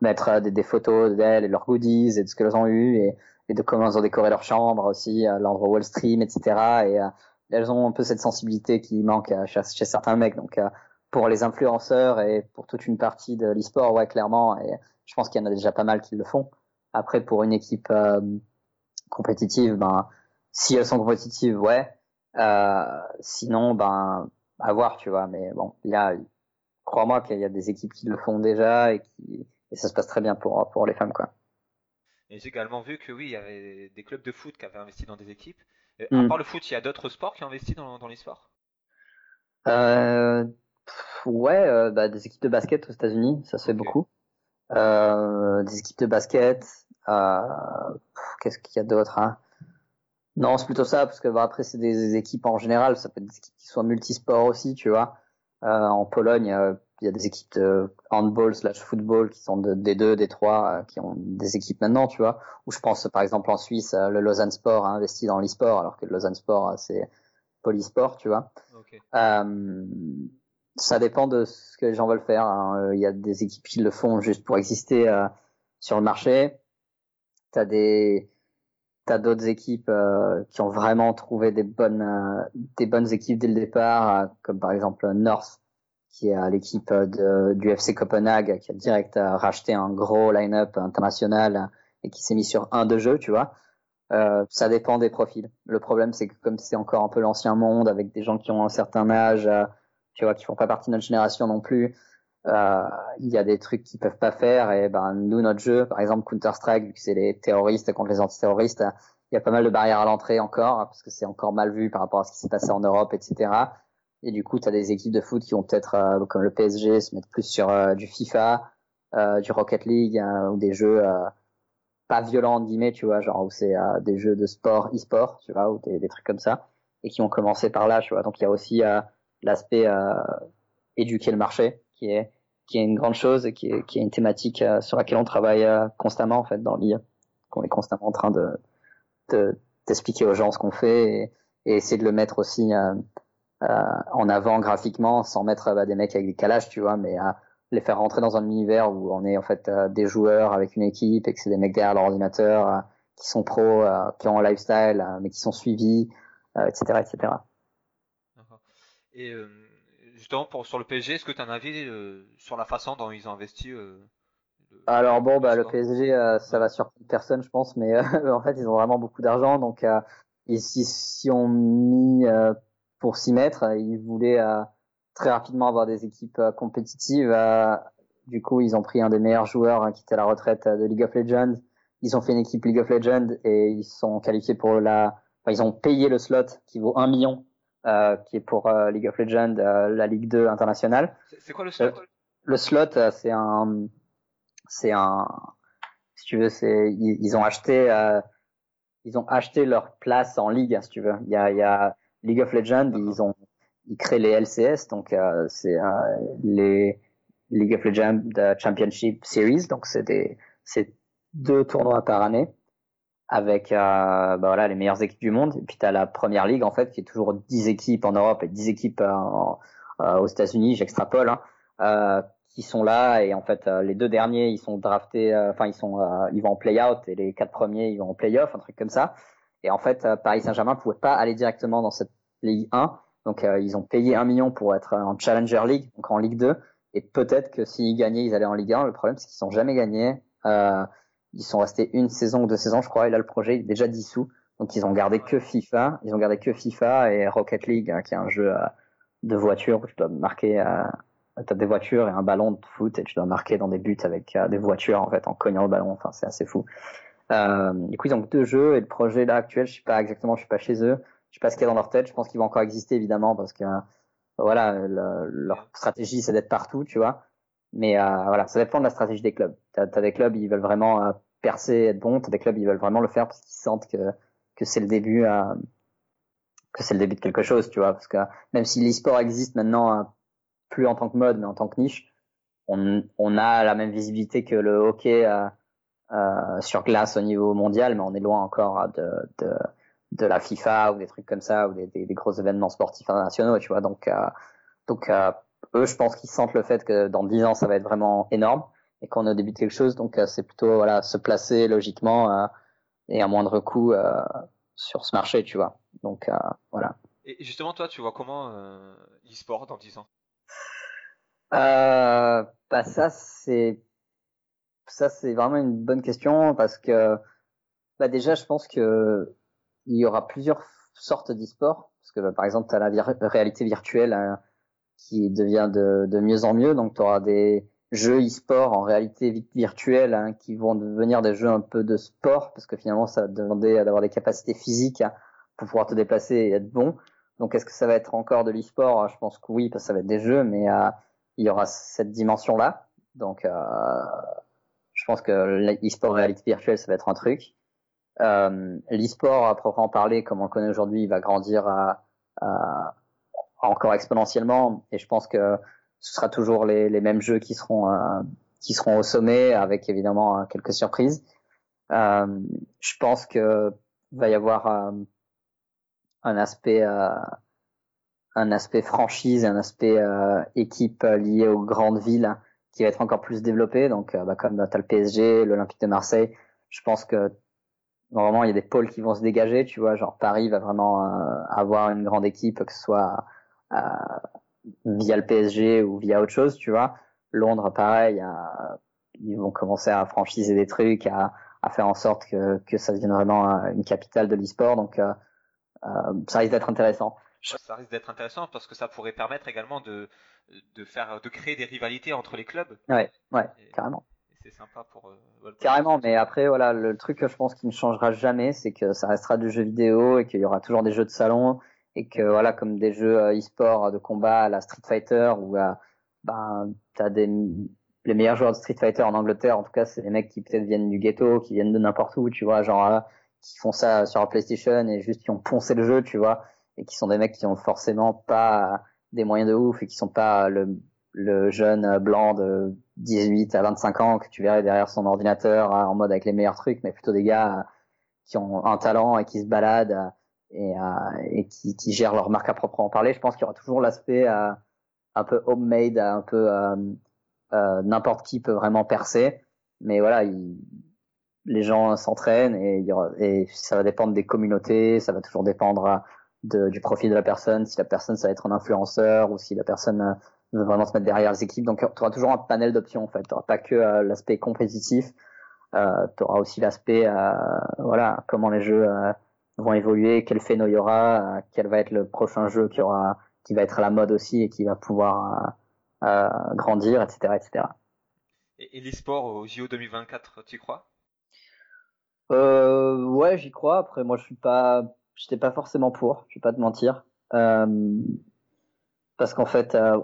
mettre des, des photos d'elles et leurs goodies et de ce qu'elles ont eu et, et, de comment elles ont décoré leur chambre aussi, l'endroit où elles stream, etc. Et euh, elles ont un peu cette sensibilité qui manque chez, chez certains mecs. Donc euh, pour les influenceurs et pour toute une partie de l'e-sport, ouais, clairement. Et je pense qu'il y en a déjà pas mal qui le font. Après, pour une équipe euh, compétitive, ben, si elles sont compétitives, ouais. Euh, sinon, ben, à voir, tu vois. Mais bon, il y a, crois-moi qu'il y a des équipes qui le font déjà et qui et ça se passe très bien pour pour les femmes quoi. Et j'ai également vu que oui, il y avait des clubs de foot qui avaient investi dans des équipes. À hmm. part le foot, il y a d'autres sports qui ont investi dans, dans les sports euh, Ouais, euh, bah, des équipes de basket aux États-Unis, ça se fait beaucoup. euh, des équipes de basket. Euh, Qu'est-ce qu'il y a d'autre hein? Non, c'est plutôt ça, parce que bah, après c'est des, équipes en général, ça peut être des équipes qui soient multisports aussi, tu vois. Euh, en Pologne, il y a des équipes de handball slash football qui sont de D2, D3, qui ont des équipes maintenant, tu vois. Ou je pense par exemple en Suisse, le Lausanne Sport a investi dans l'e-sport, alors que le Lausanne Sport c'est polysport, tu vois. Okay. Euh, ça dépend de ce que les gens veulent faire. Hein. Il y a des équipes qui le font juste pour exister euh, sur le marché. T'as des t'as d'autres équipes euh, qui ont vraiment trouvé des bonnes euh, des bonnes équipes dès le départ, comme par exemple North, qui est l'équipe du FC Copenhague, qui a direct racheté un gros line-up international et qui s'est mis sur un de jeux, tu vois. ça dépend des profils. Le problème, c'est que comme c'est encore un peu l'ancien monde, avec des gens qui ont un certain âge, tu vois, qui font pas partie de notre génération non plus. Euh, il y a des trucs qu'ils peuvent pas faire et ben nous notre jeu, par exemple Counter Strike, vu que c'est les terroristes contre les antiterroristes, il y a pas mal de barrières à l'entrée encore parce que c'est encore mal vu par rapport à ce qui s'est passé en Europe, etc. Et du coup, tu as des équipes de foot qui vont peut-être, euh, comme le PSG, se mettre plus sur euh, du FIFA, euh, du Rocket League ou des jeux pas violents entre guillemets, tu vois, genre où c'est des jeux de sport, e-sport, tu vois, ou des, des, trucs comme ça, et qui ont commencé par là, tu vois. Donc il y a aussi l'aspect éduquer le marché, qui est qui est une grande chose et qui est, qui est une thématique euh, sur laquelle on travaille euh, constamment en fait dans l'IA, qu'on est constamment en train de d'expliquer aux gens ce qu'on fait et, essayer de le mettre aussi euh, en avant graphiquement sans mettre bah, des mecs avec des calages, tu vois, mais à les faire rentrer dans un univers où on est en fait des joueurs avec une équipe et que c'est des mecs derrière leur ordinateur qui sont pros, qui ont un lifestyle, mais qui sont suivis, etc., etc. Et justement, pour, sur le PSG, est-ce que tu as un avis euh, sur la façon dont ils ont investi euh, Alors bon, bah, le PSG, ça va surprendre personne, je pense, mais [laughs] en fait, ils ont vraiment beaucoup d'argent, donc ils s'y ont mis pour s'y mettre. Ils voulaient très rapidement avoir des équipes compétitives. du coup, ils ont pris un des meilleurs joueurs hein, qui était à la retraite de League of Legends. Ils ont fait une équipe League of Legends et ils sont qualifiés pour la. Enfin, ils ont payé le slot qui vaut un million euh, qui est pour euh, League of Legends, euh, la Ligue 2 internationale. C'est quoi le slot? Le slot, c'est un, c'est un, si tu veux, c'est ils, ils, ont acheté, ils ont acheté leur place en ligue, si tu veux. Il y a, il y a League of Legends, ils ont, ils créent les LCS, donc c'est les League of Legends Championship Series, donc c'est des, c'est deux tournois par année avec euh, bah voilà les meilleures équipes du monde. Et puis tu as la première ligue en fait qui est toujours 10 équipes en Europe et 10 équipes euh, euh, aux États-Unis, j'extrapole, hein, euh, qui sont là et en fait les deux derniers ils sont draftés, enfin ils sont ils vont en play-out et les quatre premiers ils vont en play-off, un truc comme ça. Et en fait Paris Saint-Germain pouvait pas aller directement dans cette ligue 1, donc ils ont payé un million pour être en Challenger League, donc en Ligue 2. Et peut-être que s'ils gagnaient, ils allaient en Ligue 1. Le problème, c'est qu'ils sont jamais gagnés. Euh, ils sont restés une saison ou deux saisons, je crois, et là le projet est déjà dissous. Donc ils ont gardé que FIFA, ils ont gardé que FIFA et Rocket League, hein, qui est un jeu euh, de voiture où tu dois marquer, euh, t'as des voitures et un ballon de foot et tu dois marquer dans des buts avec euh, des voitures en fait en cognant le ballon. Enfin c'est assez fou. Euh, du coup ils ont deux jeux et le projet là actuel, je sais pas exactement, je suis pas chez eux, je sais pas ce qu'il y a dans leur tête. Je pense qu'ils vont encore exister évidemment parce que voilà leur stratégie c'est d'être partout, tu vois. Mais euh, voilà, ça dépend de la stratégie des clubs. T'as as des clubs, ils veulent vraiment euh, percer, être bons. T'as des clubs, ils veulent vraiment le faire parce qu'ils sentent que que c'est le début, euh, que c'est le début de quelque chose, tu vois. Parce que même si l'e-sport existe maintenant plus en tant que mode, mais en tant que niche, on, on a la même visibilité que le hockey sur glace au niveau mondial, mais on est loin encore de, de de la FIFA ou des trucs comme ça ou des, des, gros événements sportifs internationaux, tu vois. Donc, donc eux, je pense qu'ils sentent le fait que dans 10 ans, ça va être vraiment énorme et qu'on est au début de quelque chose. Donc, euh, c'est plutôt voilà se placer logiquement euh, et à moindre coût euh, sur ce marché, tu vois. Donc, voilà. Et justement, toi, tu vois comment e-sport dans 10 ans? Bah ça c'est ça c'est vraiment une bonne question parce que bah déjà je pense que il y aura plusieurs sortes d'e-sport parce que bah, par exemple tu as la réalité virtuelle hein, qui devient de, de mieux en mieux. Donc, tu auras des jeux e-sport en réalité virtuelle hein, qui vont devenir des jeux un peu de sport parce que finalement, ça va demander d'avoir des capacités physiques hein, pour pouvoir te déplacer et être bon. Donc, est-ce que ça va être encore de l'e-sport? Je pense que oui, parce que ça va être des jeux, mais euh, il y aura cette dimension-là. Donc, euh, je pense que l'e-sport réalité virtuelle, ça va être un truc. Euh, L'e-sport, à proprement parler, comme on le connaît aujourd'hui, il va grandir à, à, encore exponentiellement. Et je pense que ce sera toujours les, les mêmes jeux qui seront euh, qui seront au sommet, avec évidemment quelques surprises. Euh, je pense que va y avoir euh, un aspect un aspect franchise un aspect équipe lié aux grandes villes qui va être encore plus développé. Donc, bah, comme tu le PSG, l'Olympique de Marseille, je pense que vraiment il y a des pôles qui vont se dégager. Tu vois, genre Paris va vraiment avoir une grande équipe, que ce soit via le PSG ou via autre chose, tu vois. Londres, pareil, ils vont commencer à franchiser des trucs, à, à faire en sorte que, que ça devienne vraiment une capitale de l'e-sport. Donc, euh, euh, ça risque d'être intéressant. Ça risque d'être intéressant parce que ça pourrait permettre également de, de faire, de créer des rivalités entre les clubs. Ouais, ouais, carrément. C'est sympa pour. Euh, carrément, mais après, voilà, le truc que je pense qui ne changera jamais, c'est que ça restera du jeu vidéo et qu'il y aura toujours des jeux de salon et que voilà comme des jeux euh, e-sport de combat à la Street Fighter ou à ben t'as des les meilleurs joueurs de Street Fighter en Angleterre en tout cas c'est des mecs qui peut-être viennent du ghetto qui viennent de n'importe où tu vois genre euh, qui font ça sur la PlayStation et juste qui ont poncé le jeu tu vois et qui sont des mecs qui ont forcément pas des moyens de ouf et qui sont pas le le jeune blanc de 18 à 25 ans que tu verrais derrière son ordinateur euh, en mode avec les meilleurs trucs mais plutôt des gars qui ont un talent et qui se baladent et, euh, et qui, qui, gèrent leur marque à proprement parler. Je pense qu'il y aura toujours l'aspect euh, un peu homemade, un peu euh, n'importe qui peut vraiment percer. Mais voilà, il, les gens s'entraînent et, ça va dépendre des communautés, ça va toujours dépendre du profil de la personne, si la personne ça va être un influenceur ou si la personne veut vraiment se mettre derrière les équipes. Donc tu auras toujours un panel d'options en fait. Tu pas que l'aspect compétitif, euh, tu auras aussi l'aspect voilà comment les jeux vont évoluer, quel phénomène il y aura, euh, quel va être le prochain jeu qui aura, qui va être à la mode aussi et qui va pouvoir euh, euh grandir, etc., etc. Et, et l'e-sport au JO 2024, tu y crois? Euh, Ouais, j'y crois. Après, moi, je suis pas, j'étais pas forcément pour. Je vais pas te mentir, euh, parce qu'en fait, euh,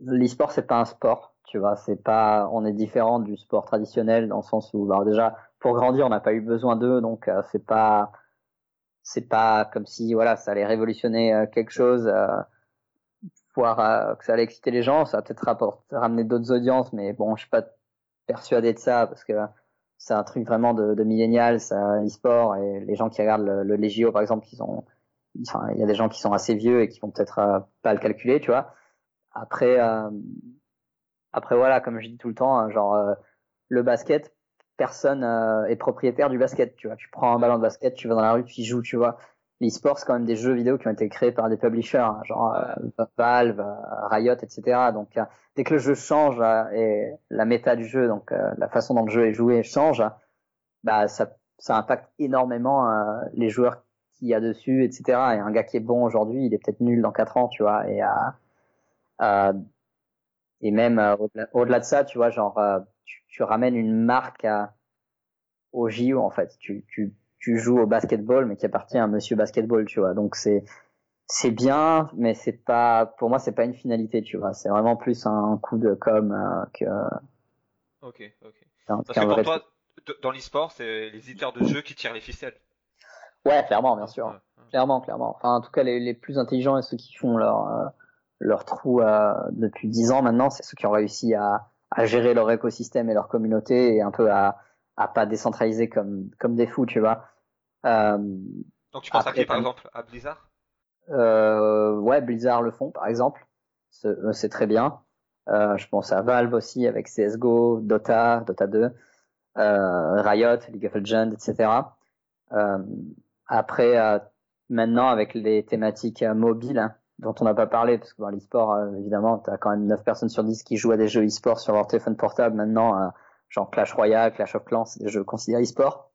l'e-sport c'est pas un sport. Tu vois, c'est pas, on est différent du sport traditionnel dans le sens où, bah, déjà, pour grandir, on n'a pas eu besoin d'eux, donc c'est pas, c'est pas comme si voilà ça allait révolutionner euh, quelque chose euh, voir euh, que ça allait exciter les gens. Ça va peut-être ramener d'autres audiences mais bon je suis pas persuadé de ça parce que c'est un truc vraiment de, de millénial ça e-sport et les gens qui regardent le, le par exemple ils ont enfin il y a des gens qui sont assez vieux et qui vont peut-être euh, pas le calculer tu vois. Après après voilà comme je dis tout le temps hein, genre le basket personne euh, est propriétaire du basket, tu vois. Tu prends un ballon de basket, tu vas dans la rue, tu y joues, tu vois. L'e-sport, c'est quand même des jeux vidéo qui ont été créés par des publishers, hein, genre euh, Valve, euh, Riot, etc. Donc, dès que le jeu change et la méta du jeu, donc la façon dont le jeu est joué change, bah ça, ça impacte énormément les joueurs qu'il y a dessus, etc. Et un gars qui est bon aujourd'hui, il est peut-être nul dans 4 ans, tu vois. Et, et même au-delà de ça, tu vois, genre tu ramènes une marque à, au JO en fait. Tu, tu, tu joues au basketball mais qui appartient à Monsieur Basketball, tu vois. Donc c'est c'est bien, mais c'est pas pour moi c'est pas une finalité, tu vois. C'est vraiment plus un coup de com euh, que. Ok, ok. Parce que pour toi, dans l'e-sport, c'est les éditeurs de jeux qui tirent les ficelles. Ouais, clairement, bien sûr. Clairement, clairement. Enfin, en tout cas, les, les plus intelligents et ceux qui font leur euh, leur trou euh, depuis 10 ans maintenant, c'est ceux qui ont réussi à à gérer leur écosystème et leur communauté et un peu à, à pas décentraliser comme, comme des fous, tu vois. Euh, Donc tu penses à qui par exemple? À Blizzard? Euh, Ouais, Blizzard le font par exemple. C'est euh, très bien. Euh, je pense à Valve aussi avec CSGO, Dota, Dota 2, euh, Riot, League of Legends, etc. Euh, après, maintenant avec les thématiques mobiles, dont on n'a pas parlé, parce que dans l'e-sport, euh, évidemment, tu as quand même 9 personnes sur 10 qui jouent à des jeux e-sport sur leur téléphone portable maintenant, euh, genre Clash Royale, Clash of Clans, c'est des jeux considérés e-sport.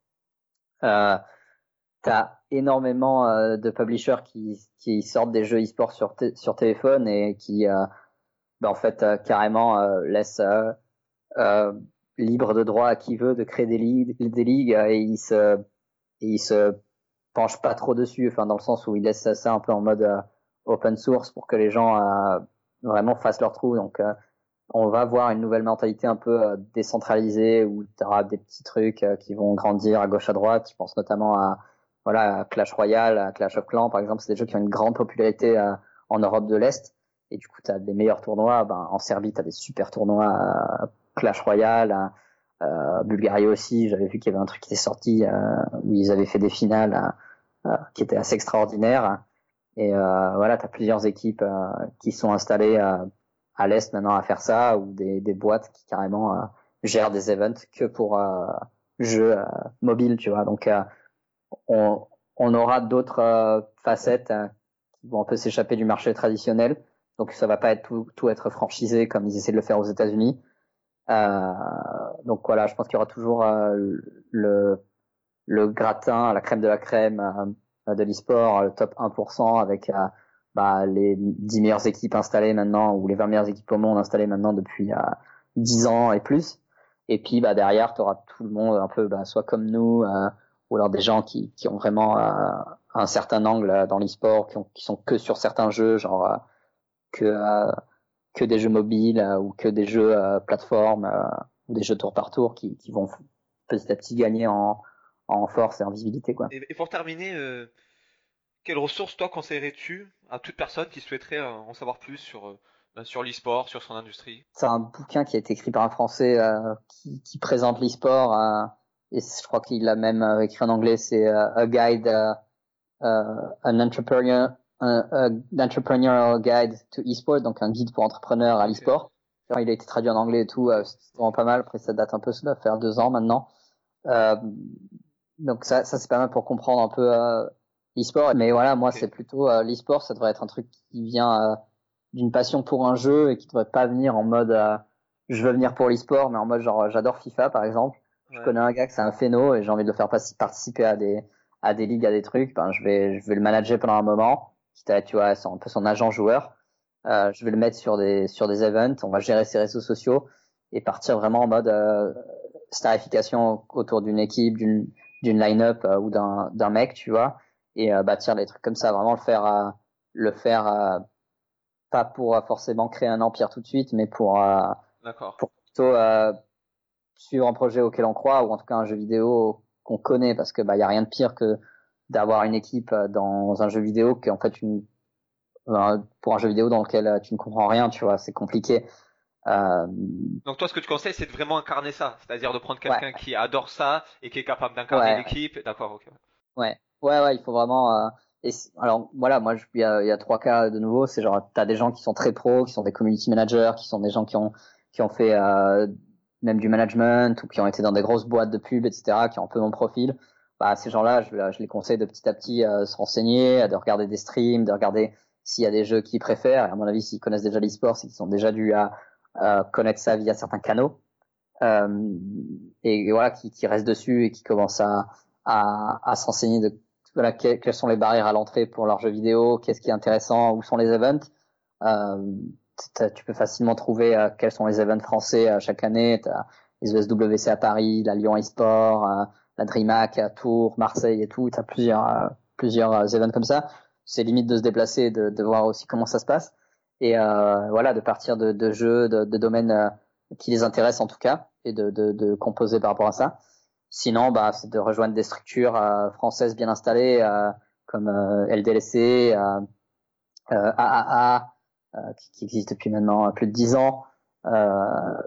Euh, tu as énormément euh, de publishers qui, qui sortent des jeux e-sport sur, sur téléphone et qui, ben, en fait, carrément laissent libre de droit à qui veut de créer des ligues, des ligues et ils se, ils se penchent pas trop dessus, enfin dans le sens où ils laissent ça un peu en mode open source pour que les gens euh, vraiment fassent leur trou. Donc, euh, on va voir une nouvelle mentalité un peu euh, décentralisée où tu auras des petits trucs qui vont grandir à gauche à droite. Je pense notamment à voilà Clash Royale, à Clash of Clans par exemple. C'est des jeux qui ont une grande popularité en Europe de l'Est. Et du coup, tu as des meilleurs tournois. Ben, en Serbie, tu as des super tournois Clash Royale. Euh, Bulgarie aussi, j'avais vu qu'il y avait un truc qui était sorti où ils avaient fait des finales qui étaient assez extraordinaires. Et voilà, tu as plusieurs équipes qui sont installées à l'est maintenant à faire ça ou des, des boîtes qui carrément euh, gèrent des events que pour euh, jeux euh, mobiles, tu vois. Donc on, on aura d'autres facettes qui vont un peu s'échapper du marché traditionnel. Donc ça va pas être tout, tout être franchisé comme ils essaient de le faire aux États-Unis. Euh, donc voilà, je pense qu'il y aura toujours le, le gratin, la crème de la crème de l'e-sport, le top 1% avec bah, les 10 meilleures équipes installées maintenant, ou les 20 meilleures équipes au monde installées maintenant depuis euh, 10 ans et plus. Et puis bah, derrière, tu auras tout le monde un peu, bah, soit comme nous, euh, ou alors des gens qui, qui ont vraiment euh, un certain angle dans l'e-sport, qui, qui, sont que sur certains jeux, genre euh, que, que des jeux mobiles ou que des jeux plateforme ou des jeux tour par tour qui, qui vont petit à petit gagner en, en force et en visibilité. Quoi. Et, pour terminer, quelles ressources, toi, conseillerais-tu à toute personne qui souhaiterait euh, en savoir plus sur, euh, ben, sur l'e-sport, sur son industrie? C'est un bouquin qui a été écrit par un Français euh, qui, qui, présente l'e-sport et je crois qu'il l'a même écrit en anglais. C'est A Guide, an entrepreneur, un entrepreneurial guide to e-sport, donc un guide pour entrepreneurs à l'e-sport. Il a été traduit en anglais et tout, c'est vraiment pas mal. Après, ça date un peu, ça doit faire deux ans maintenant. Donc ça, ça c'est pas mal pour comprendre un peu l'e-sport. Mais voilà, moi, c'est plutôt euh, l'e-sport, ça devrait être un truc qui vient euh, d'une passion pour un jeu et qui devrait pas venir en mode euh, je veux venir pour l'e-sport, mais en mode genre j'adore FIFA par exemple. Je connais un gars que c'est un phéno et j'ai envie de le faire participer à des à des ligues, à des trucs. Ben, je vais je vais le manager pendant un moment. Tu vois, c'est un peu son agent joueur. Euh, je vais le mettre sur des sur des events. On va gérer ses réseaux sociaux et partir vraiment en mode euh, starification autour d'une équipe, d'une d'une line-up ou d'un d'un mec, tu vois et euh, bâtir des trucs comme ça, vraiment le faire, euh, le faire euh, pas pour forcément créer un empire tout de suite, mais pour, pour plutôt suivre un projet auquel on croit ou en tout cas un jeu vidéo qu'on connaît parce que bah y a rien de pire que d'avoir une équipe dans un jeu vidéo qui est en fait une pour un jeu vidéo dans lequel tu ne comprends rien, tu vois, c'est compliqué. Euh... Donc toi, ce que tu conseilles, c'est de vraiment incarner ça, c'est-à-dire de prendre quelqu'un qui adore ça et qui est capable d'incarner l'équipe. D'accord, ok. Ouais, Ouais, ouais, il faut vraiment. Euh, et alors voilà, moi, il y a, y a trois cas de nouveau. C'est genre, t'as des gens qui sont très pros, qui sont des community managers, qui sont des gens qui ont qui ont fait euh, même du management ou qui ont été dans des grosses boîtes de pub, etc., qui ont un peu mon profil. Bah, ces gens-là, je, je les conseille de petit à petit euh, se renseigner, de regarder des streams, de regarder s'il y a des jeux qu'ils préfèrent. Et à mon avis, s'ils connaissent déjà l'e-sport, c'est qu'ils sont déjà dû à connaître ça via certains canaux. Euh, et, voilà, qui, qui restent dessus et qui commencent à, à, à s'enseigner de voilà, quelles sont les barrières à l'entrée pour leurs jeux vidéo, qu'est-ce qui est intéressant, où sont les events. Euh, tu peux facilement trouver euh, quels sont les events français euh, chaque année. As les ESWC à Paris, la Lyon eSport, euh, la DreamHack à Tours, Marseille et tout. Tu as plusieurs, plusieurs events comme ça. C'est limite de se déplacer, de, de voir aussi comment ça se passe. Et voilà, de partir de, de jeux, de, de domaines qui les intéressent en tout cas, et de, de, composer par rapport à ça. Sinon, bah, c'est de rejoindre des structures euh, françaises bien installées euh, comme euh, LDLC, AAA, qui, qui existe depuis maintenant plus de dix ans. voilà,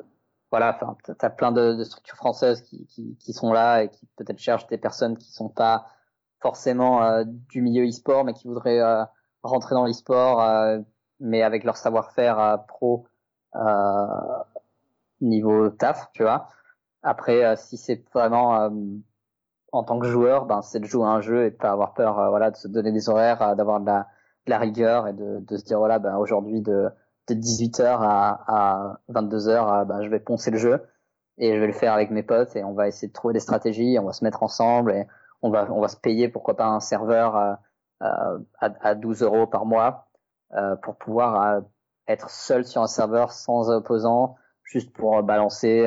enfin, t'as plein de, de, structures françaises qui, qui, qui, sont là et qui peut-être cherchent des personnes qui sont pas forcément du milieu e-sport, mais qui voudraient rentrer dans l'e-sport, mais avec leur savoir-faire pro niveau taf, tu vois. Après, euh, si c'est vraiment euh, en tant que joueur, ben c'est de jouer à un jeu et de pas avoir peur, euh, voilà, de se donner des horaires, d'avoir de la, de la rigueur et de, de se dire voilà, ben aujourd'hui de de 18h à, à 22h, ben, je vais poncer le jeu et je vais le faire avec mes potes et on va essayer de trouver des stratégies, on va se mettre ensemble et on va on va se payer pourquoi pas un serveur euh, à, à 12 euros par mois euh, pour pouvoir être seul sur un serveur sans opposant, juste pour balancer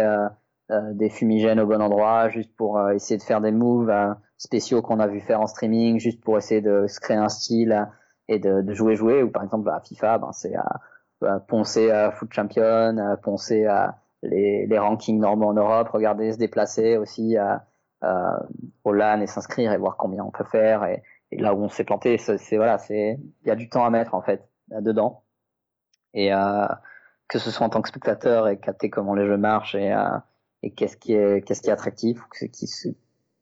euh, des fumigènes au bon endroit, juste pour euh, essayer de faire des moves euh, spéciaux qu'on a vu faire en streaming, juste pour essayer de se créer un style et de, de jouer jouer. Ou par exemple à FIFA, ben, c'est poncer à Foot Champion, poncer à les, les rankings normaux en Europe, regarder se déplacer aussi à, au LAN et s'inscrire et voir combien on peut faire et, et là où on s'est planté, c'est voilà, c'est il y a du temps à mettre en fait dedans et euh, que ce soit en tant que spectateur et capter comment les jeux marchent et, euh, et qu'est-ce qui est qu'est-ce qui est attractif ou, qui,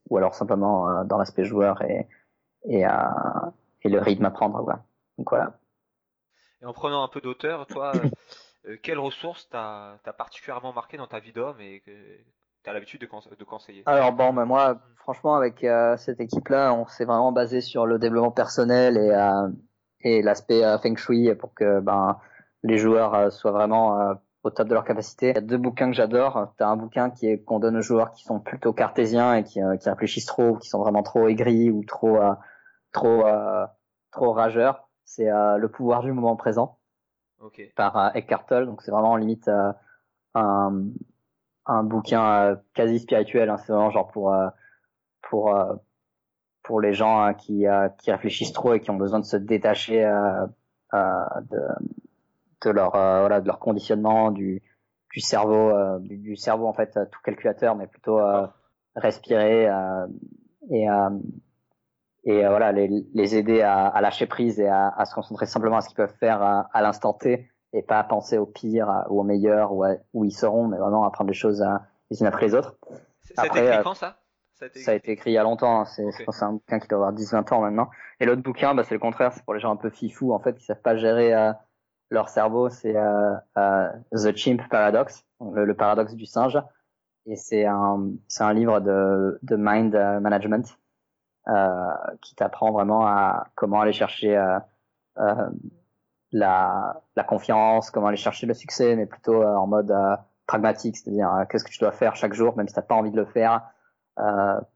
ou alors simplement euh, dans l'aspect joueur et et, euh, et le rythme à prendre quoi. Donc voilà. Et en prenant un peu d'auteur, toi, [coughs] euh, quelle ressource t'as as particulièrement marqué dans ta vie d'homme et que t'as l'habitude de, de, conseiller? Alors bon, ben moi, franchement, avec cette équipe-là, on s'est vraiment basé sur le développement personnel et et l'aspect feng shui pour que ben les joueurs euh, soient vraiment euh, au top de leur capacité. Il y a deux bouquins que j'adore. Tu as un bouquin qui est qu'on donne aux joueurs qui sont plutôt cartésiens et qui, euh, qui réfléchissent trop, qui sont vraiment trop aigris ou trop trop trop rageurs. C'est le pouvoir du moment présent okay. par Eckhart Tolle. Donc c'est vraiment limite un un bouquin quasi spirituel. Hein. C'est vraiment genre pour pour pour les gens hein, qui qui réfléchissent trop et qui ont besoin de se détacher de de leur euh, voilà de leur conditionnement du du cerveau euh, du, cerveau en fait tout calculateur mais plutôt euh, respirer et et voilà les, les aider à, à, lâcher prise et à, à, se concentrer simplement à ce qu'ils peuvent faire à, à l'instant T et pas à penser au pire ou au meilleur ou où ils seront mais vraiment à prendre les choses les unes après les autres. Ça? A été ça a, été... écrit il y a longtemps, hein. c'est okay. un bouquin qui doit avoir 10-20 ans maintenant. Et l'autre bouquin, bah, c'est le contraire, c'est pour les gens un peu fifous en fait qui savent pas gérer leur cerveau, c'est euh, euh, The Chimp Paradox, le, paradoxe du singe. Et c'est un, c'est un livre de, de mind management euh, qui t'apprend vraiment à comment aller chercher euh, la, la confiance, comment aller chercher le succès, mais plutôt en mode pragmatique, c'est-à-dire qu'est-ce que tu dois faire chaque jour, même si t'as pas envie de le faire,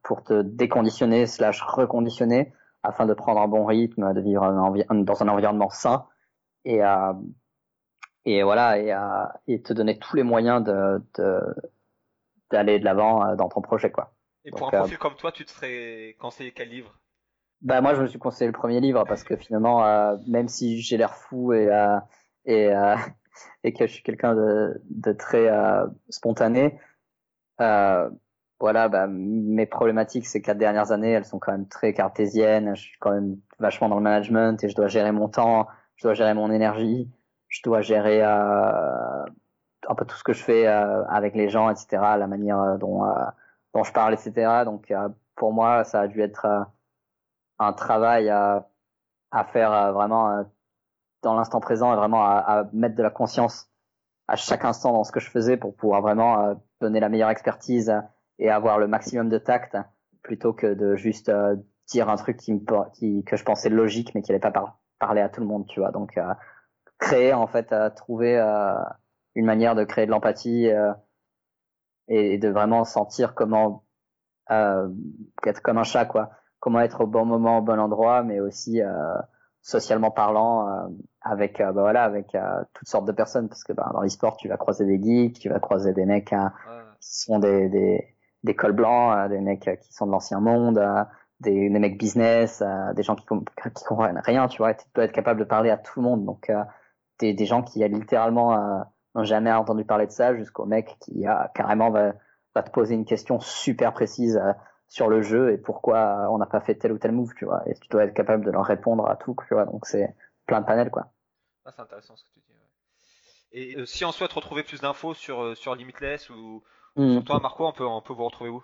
pour te déconditionner slash reconditionner afin de prendre un bon rythme, de vivre dans un environnement sain et et voilà et et te donner tous les moyens de d'aller de l'avant euh, dans ton projet quoi. Et pour un profil euh, comme toi, tu te serais conseillé quel livre? Bah moi je me suis conseillé le premier livre parce que finalement euh, même si j'ai l'air fou et et [laughs] et que je suis quelqu'un de, de très spontané, voilà, bah, mes problématiques ces quatre dernières années, elles sont quand même très cartésiennes. Je suis quand même vachement dans le management et je dois gérer mon temps je dois gérer mon énergie, je dois gérer euh, un peu tout ce que je fais euh, avec les gens, etc., la manière euh, dont, euh, dont je parle, etc. Donc euh, pour moi, ça a dû être un travail à, à faire vraiment dans l'instant présent et vraiment à, à, mettre de la conscience à chaque instant dans ce que je faisais pour pouvoir vraiment donner la meilleure expertise et avoir le maximum de tact plutôt que de juste dire un truc qui me, qui, que je pensais logique mais qui n'allait pas parler parler à tout le monde, tu vois. Donc euh, créer en fait, à trouver euh, une manière de créer de l'empathie euh, et, de vraiment sentir comment être comme un chat, quoi. Comment être au bon moment, au bon endroit, mais aussi socialement parlant avec bah voilà avec toutes sortes de personnes parce que bah, dans l'e-sport tu vas croiser des geeks tu vas croiser des mecs hein, qui sont des, des des cols blancs des mecs qui sont de l'ancien monde des, des mecs business, euh, des gens qui, comprennent rien, tu vois, tu dois être capable de parler à tout le monde. Donc, euh, des, des gens qui littéralement euh, n'ont jamais entendu parler de ça, jusqu'au mec qui a carrément va, va te poser une question super précise sur le jeu et pourquoi on n'a pas fait tel ou tel move, tu vois. Et tu dois être capable de leur répondre à tout, tu vois. Donc, c'est plein de panels, quoi. Ah, c'est intéressant ce que tu dis. Ouais. Et si on souhaite retrouver plus d'infos sur, sur Limitless ou, mmh. sur toi, Marco, on peut, on peut vous retrouver où?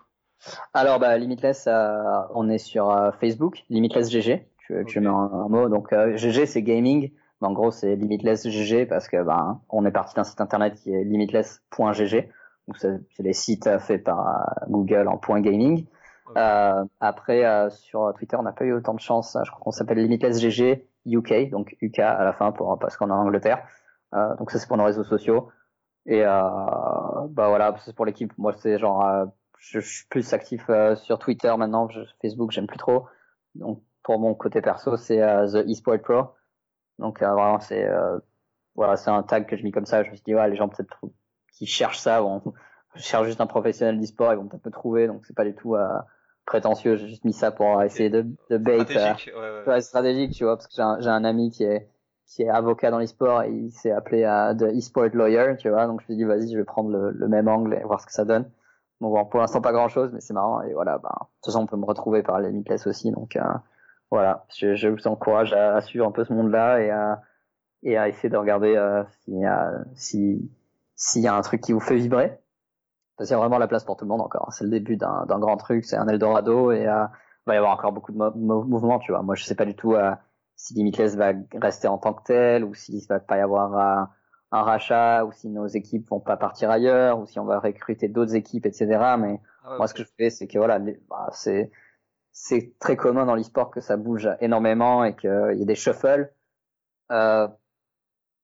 Alors, bah, Limitless, euh, on est sur euh, Facebook, Limitless GG. Tu, tu mets un, mot. Donc, euh, GG, c'est gaming. Mais en gros, c'est Limitless GG parce que ben, on est parti d'un site internet qui est limitless.gg. Donc, c'est les sites faits par Google en point gaming. après, sur Twitter, on n'a pas eu autant de chance. Je crois qu'on s'appelle Limitless GG UK, donc UK à la fin pour parce qu'on est en Angleterre. donc ça, c'est pour nos réseaux sociaux. Et bah voilà, c'est pour l'équipe. Moi, c'est genre je, suis plus actif euh, sur Twitter maintenant. Je, Facebook, j'aime plus trop. Donc pour mon côté perso, c'est euh, The eSport Pro. Donc euh, vraiment, c'est voilà, c'est un tag que je mis comme ça. Je me suis dit, ouais, les gens peut-être qui cherchent ça, bon, [laughs] je cherche juste un professionnel d'e-sport, ils vont peut-être me trouver. Donc c'est pas du tout prétentieux. J'ai juste mis ça pour essayer de, de bait. Stratégique, ouais, ouais. stratégique, tu vois, parce que j'ai un, un, ami qui est qui est avocat dans l'e-sport il s'est appelé à The e-sport lawyer, tu vois. Donc je me suis dit vas-y, je vais prendre le, même angle et voir ce que ça donne. Bon, pour l'instant pas grand chose, mais c'est marrant et voilà. Bah, de toute façon, on peut me retrouver par les Limitless aussi, donc euh, voilà. Je, vous encourage à, suivre un peu ce monde-là et à à essayer de regarder euh, s'il y a si s'il y a un truc qui vous fait vibrer. Parce qu'il y a vraiment la place pour tout le monde encore. C'est le début d'un grand truc, c'est un Eldorado et euh, il va y avoir encore beaucoup de mouvements, tu vois. Moi, je sais pas du tout euh, si Limitless va rester en tant que tel ou s'il va pas y avoir euh, un rachat ou si nos équipes vont pas partir ailleurs ou si on va recruter d'autres équipes, etc. Mais ah moi, ce que je fais, c'est que voilà, bah, c'est c'est très commun dans l'e-sport que ça bouge énormément et qu'il y a des shuffles. Euh,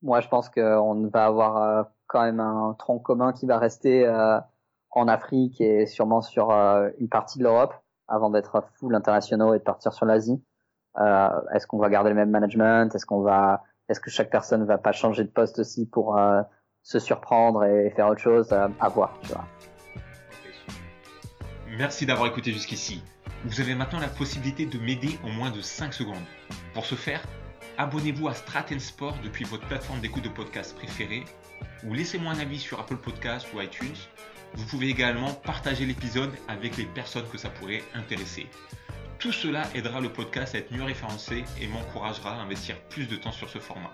moi, je pense qu'on va avoir euh, quand même un tronc commun qui va rester euh, en Afrique et sûrement sur euh, une partie de l'Europe avant d'être full internationaux et de partir sur l'Asie. Est-ce qu'on va garder le même management? Est-ce qu'on va Est-ce que chaque personne va pas changer de poste aussi pour se surprendre et faire autre chose? À voir, tu vois. Merci d'avoir écouté jusqu'ici. Vous avez maintenant la possibilité de m'aider en moins de 5 secondes. Pour ce faire, abonnez-vous à Straten Sport depuis votre plateforme d'écoute de podcast préférée ou laissez-moi un avis sur Apple Podcasts ou iTunes. Vous pouvez également partager l'épisode avec les personnes que ça pourrait intéresser. Tout cela aidera le podcast à être mieux référencé et m'encouragera à investir plus de temps sur ce format.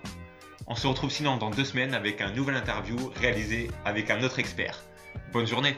On se retrouve sinon dans deux semaines avec un nouvel interview réalisé avec un autre expert. Bonne journée